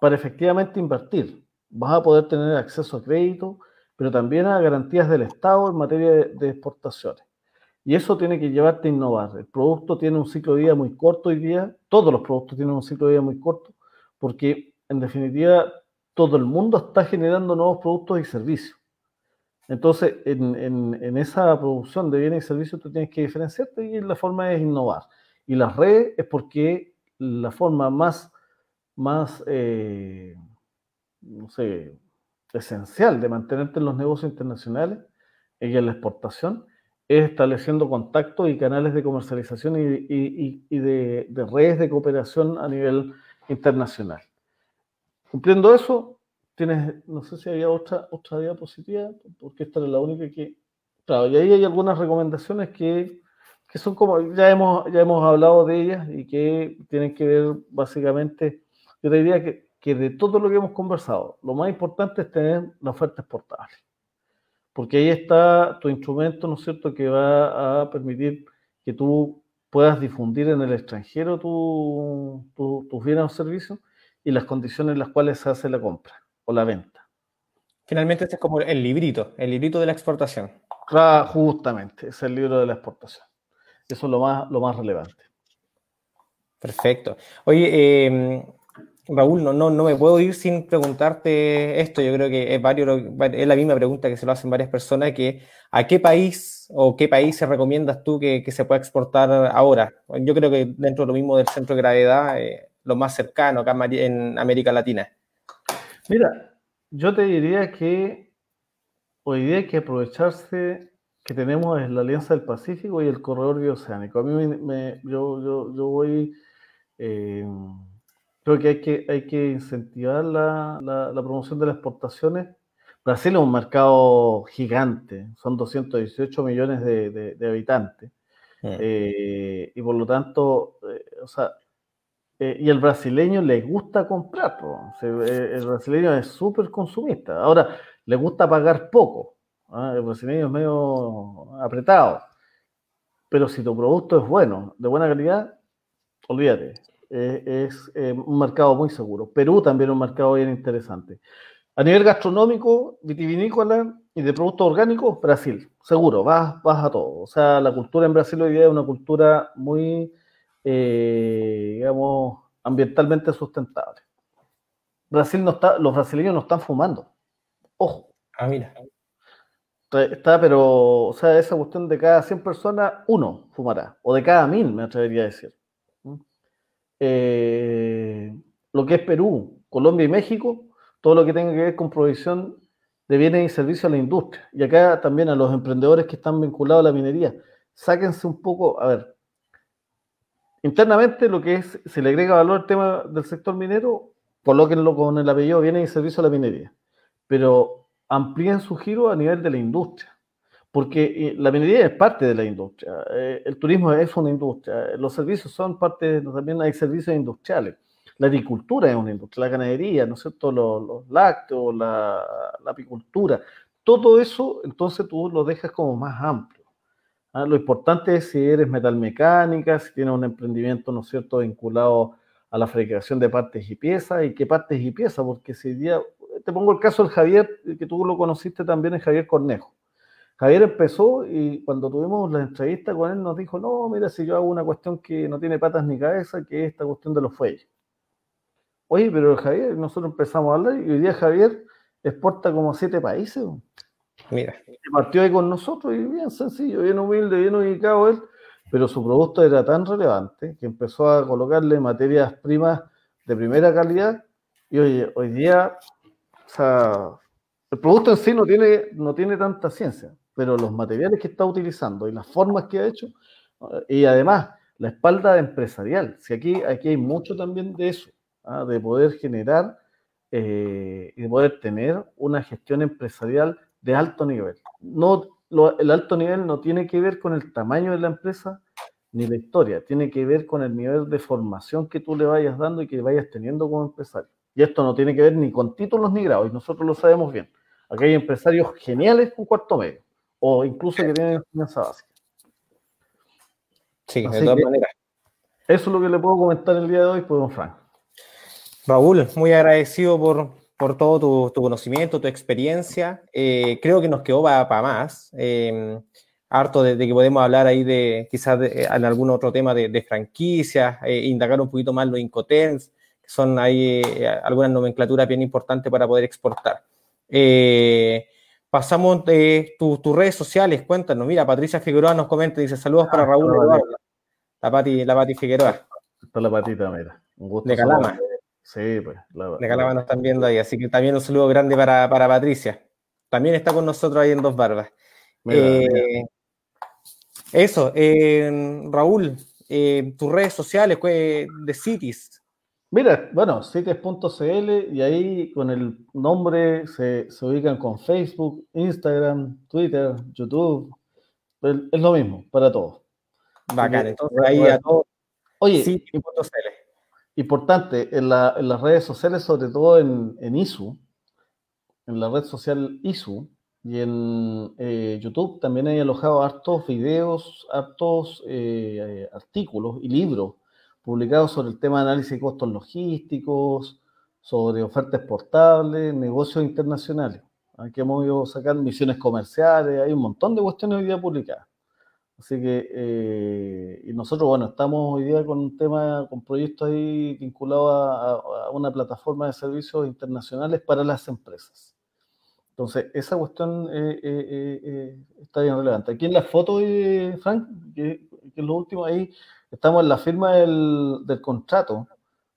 para efectivamente invertir. Vas a poder tener acceso a crédito, pero también a garantías del Estado en materia de, exportaciones. Y eso tiene que llevarte a innovar. El producto tiene un ciclo de vida muy corto hoy día, todos los productos tienen un ciclo de vida muy corto, porque en definitiva todo el mundo está generando nuevos productos y servicios. Entonces, en, esa producción de bienes y servicios tú tienes que diferenciarte y la forma es innovar. Y las redes es porque la forma más, más eh, no sé, esencial de mantenerte en los negocios internacionales y en la exportación es estableciendo contactos y canales de comercialización y, de, redes de cooperación a nivel internacional. Cumpliendo eso, tienes, no sé si había otra, otra diapositiva, porque esta es la única que... Claro, y ahí hay algunas recomendaciones que, que son como, ya hemos, ya hemos hablado de ellas y que tienen que ver básicamente, yo diría que que de todo lo que hemos conversado, lo más importante es tener la oferta exportable. Porque ahí está tu instrumento, ¿no es cierto?, que va a permitir que tú puedas difundir en el extranjero tus bienes o servicios y las condiciones en las cuales se hace la compra o la venta. Finalmente, este es como el librito, el librito de la exportación. Claro, justamente, es el libro de la exportación. Eso es lo más, lo más relevante. Perfecto. Oye, eh, Raúl, no, no, no me puedo ir sin preguntarte esto. Yo creo que es, varios, es la misma pregunta que se lo hacen varias personas, que ¿a qué país o qué países recomiendas tú que, se pueda exportar ahora? Yo creo que dentro de lo mismo del centro de gravedad, eh, lo más cercano acá en América Latina. Mira, yo te diría que hoy día hay que aprovecharse que tenemos la Alianza del Pacífico y el corredor bioceánico. A mí me, yo, yo, yo voy... Eh, Creo que hay que, hay que incentivar la, la, promoción de las exportaciones. Brasil es un mercado gigante, son 218 millones de, de, habitantes. Eh, y por lo tanto, eh, o sea, eh, y el brasileño le gusta comprar, el brasileño es súper consumista. Ahora, le gusta pagar poco. ¿ah? El brasileño es medio apretado. Pero si tu producto es bueno, de buena calidad, olvídate, es un mercado muy seguro. Perú también es un mercado bien interesante. A nivel gastronómico, vitivinícola y de productos orgánicos, Brasil, seguro, vas, vas a todo. O sea, la cultura en Brasil hoy día es una cultura muy, eh, digamos, ambientalmente sustentable. Brasil no está, los brasileños no están fumando. Ojo. Ah, mira. Está, pero, o sea, esa cuestión de cada 100 personas, uno fumará. O de cada mil, me atrevería a decir. Eh, lo que es Perú, Colombia y México, todo lo que tenga que ver con provisión de bienes y servicios a la industria. Y acá también a los emprendedores que están vinculados a la minería. Sáquense un poco, a ver, internamente lo que es, se le agrega valor al tema del sector minero, colóquenlo con el apellido bienes y servicios a la minería. Pero amplíen su giro a nivel de la industria. Porque eh, la minería es parte de la industria, eh, el turismo es una industria, los servicios son parte, también hay servicios industriales la agricultura es una industria, la ganadería, ¿no es cierto? Los, lácteos, la, apicultura, todo eso, entonces tú lo dejas como más amplio. ¿ah? Lo importante es si eres metalmecánica, si tienes un emprendimiento, ¿no es cierto?, vinculado a la fabricación de partes y piezas, y qué partes y piezas, porque si día, te pongo el caso del Javier, que tú lo conociste también, es Javier Cornejo. Javier empezó y cuando tuvimos la entrevista con él nos dijo, no, mira, si yo hago una cuestión que no tiene patas ni cabeza, que es esta cuestión de los fuelles. Oye, pero Javier, nosotros empezamos a hablar y hoy día Javier exporta como siete países. Mira. partió ahí con nosotros y bien sencillo, bien humilde, bien ubicado él, pero su producto era tan relevante que empezó a colocarle materias primas de primera calidad y hoy, hoy día, o sea, el producto en sí no tiene, no tiene tanta ciencia, pero los materiales que está utilizando y las formas que ha hecho, y además la espalda empresarial, si aquí, aquí hay mucho también de eso. ¿ah? de poder generar eh, y de poder tener una gestión empresarial de alto nivel. No, el alto nivel no tiene que ver con el tamaño de la empresa ni la historia, tiene que ver con el nivel de formación que tú le vayas dando y que vayas teniendo como empresario. Y esto no tiene que ver ni con títulos ni grados, y nosotros lo sabemos bien. Aquí hay empresarios geniales con cuarto medio, o incluso que tienen enseñanza básica. Sí, de todas maneras. Eso es lo que le puedo comentar el día de hoy, pues, don Frank. Raúl, muy agradecido por, por todo tu, conocimiento, tu experiencia. Eh, creo que nos quedó para más. Em, harto de, que podemos hablar ahí de quizás en algún otro tema de, franquicias, eh, indagar un poquito más los Incotens, que son ahí eh, algunas nomenclaturas bien importantes para poder exportar. Pasamos de tus redes sociales, cuéntanos. Mira, Patricia Figueroa nos comenta, dice saludos para ah, Raúl La Pati, la Pati Figueroa. Está la patita, mira. Un gusto. De Calama. Sí, pues. La, de Calama nos están viendo ahí, así que también un saludo grande para, Patricia. También está con nosotros ahí en Dos Barbas. Eh, eso, eh, Raúl, eh, tus redes sociales de Cities. Mira, bueno, cities.cl y ahí con el nombre se, ubican con Facebook, Instagram, Twitter, YouTube. Es lo mismo para todos. Bacán, entonces ahí a todos. Oye, cities.cl Importante, en, las redes sociales, sobre todo en, ISU, en la red social ISU y en eh, YouTube también hay alojado hartos videos, hartos eh, artículos y libros publicados sobre el tema de análisis de costos logísticos, sobre ofertas exportables, negocios internacionales. Aquí hemos ido sacando misiones comerciales, hay un montón de cuestiones hoy día publicadas. Así que, eh, y nosotros, bueno, estamos hoy día con un tema, con proyectos ahí vinculados a, una plataforma de servicios internacionales para las empresas. Entonces, esa cuestión eh, eh, está bien relevante. Aquí en la foto, Frank, que, es lo último, ahí estamos en la firma del, del contrato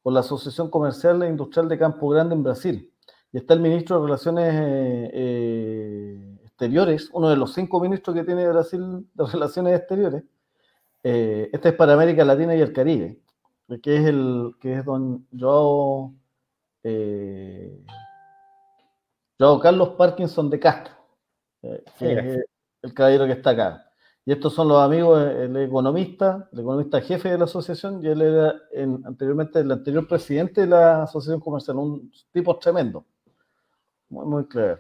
con la Asociación Comercial e Industrial de Campo Grande en Brasil. Y está el ministro de Relaciones exteriores, uno de los cinco ministros que tiene Brasil de relaciones exteriores. Eh, este es para América Latina y el Caribe, que es el que es don Joao, eh, Joao Carlos Parkinson de Castro, eh, que es el caballero que está acá. Y estos son los amigos, el economista, el economista jefe de la asociación, y él era anteriormente el anterior presidente de la asociación comercial, un tipo tremendo, muy, muy claro.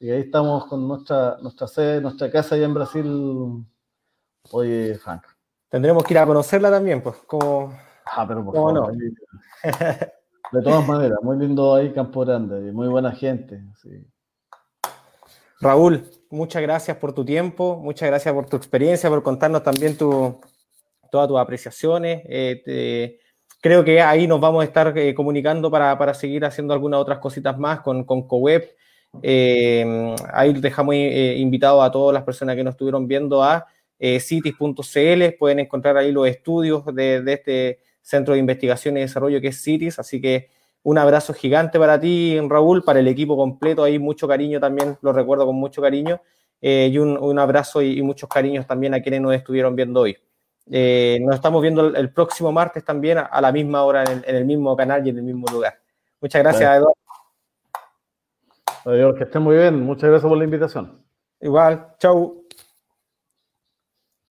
Y ahí estamos con nuestra, nuestra sede, nuestra casa allá en Brasil, Oye, Frank. Tendremos que ir a conocerla también, pues, como... Ah, pero por favor. No? De todas maneras, muy lindo ahí Campo Grande, muy buena gente. Raúl, muchas gracias por tu tiempo, muchas gracias por tu experiencia, por contarnos también tu, todas tus apreciaciones. Eh, creo que ahí nos vamos a estar eh, comunicando para, seguir haciendo algunas otras cositas más con, con CoWeb. Eh, ahí dejamos invitados a todas las personas que nos estuvieron viendo a cities.cl, pueden encontrar ahí los estudios de, de este Centro de Investigación y Desarrollo que es CITIS. Así que un abrazo gigante para ti, Raúl, para el equipo completo. Ahí mucho cariño también, lo recuerdo con mucho cariño. Eh, y un, abrazo y, muchos cariños también a quienes nos estuvieron viendo hoy. Eh, nos estamos viendo el, próximo martes también a, la misma hora en el, mismo canal y en el mismo lugar. Muchas gracias, Eduardo. Adiós, que estén muy bien. Muchas gracias por la invitación. Igual, chau.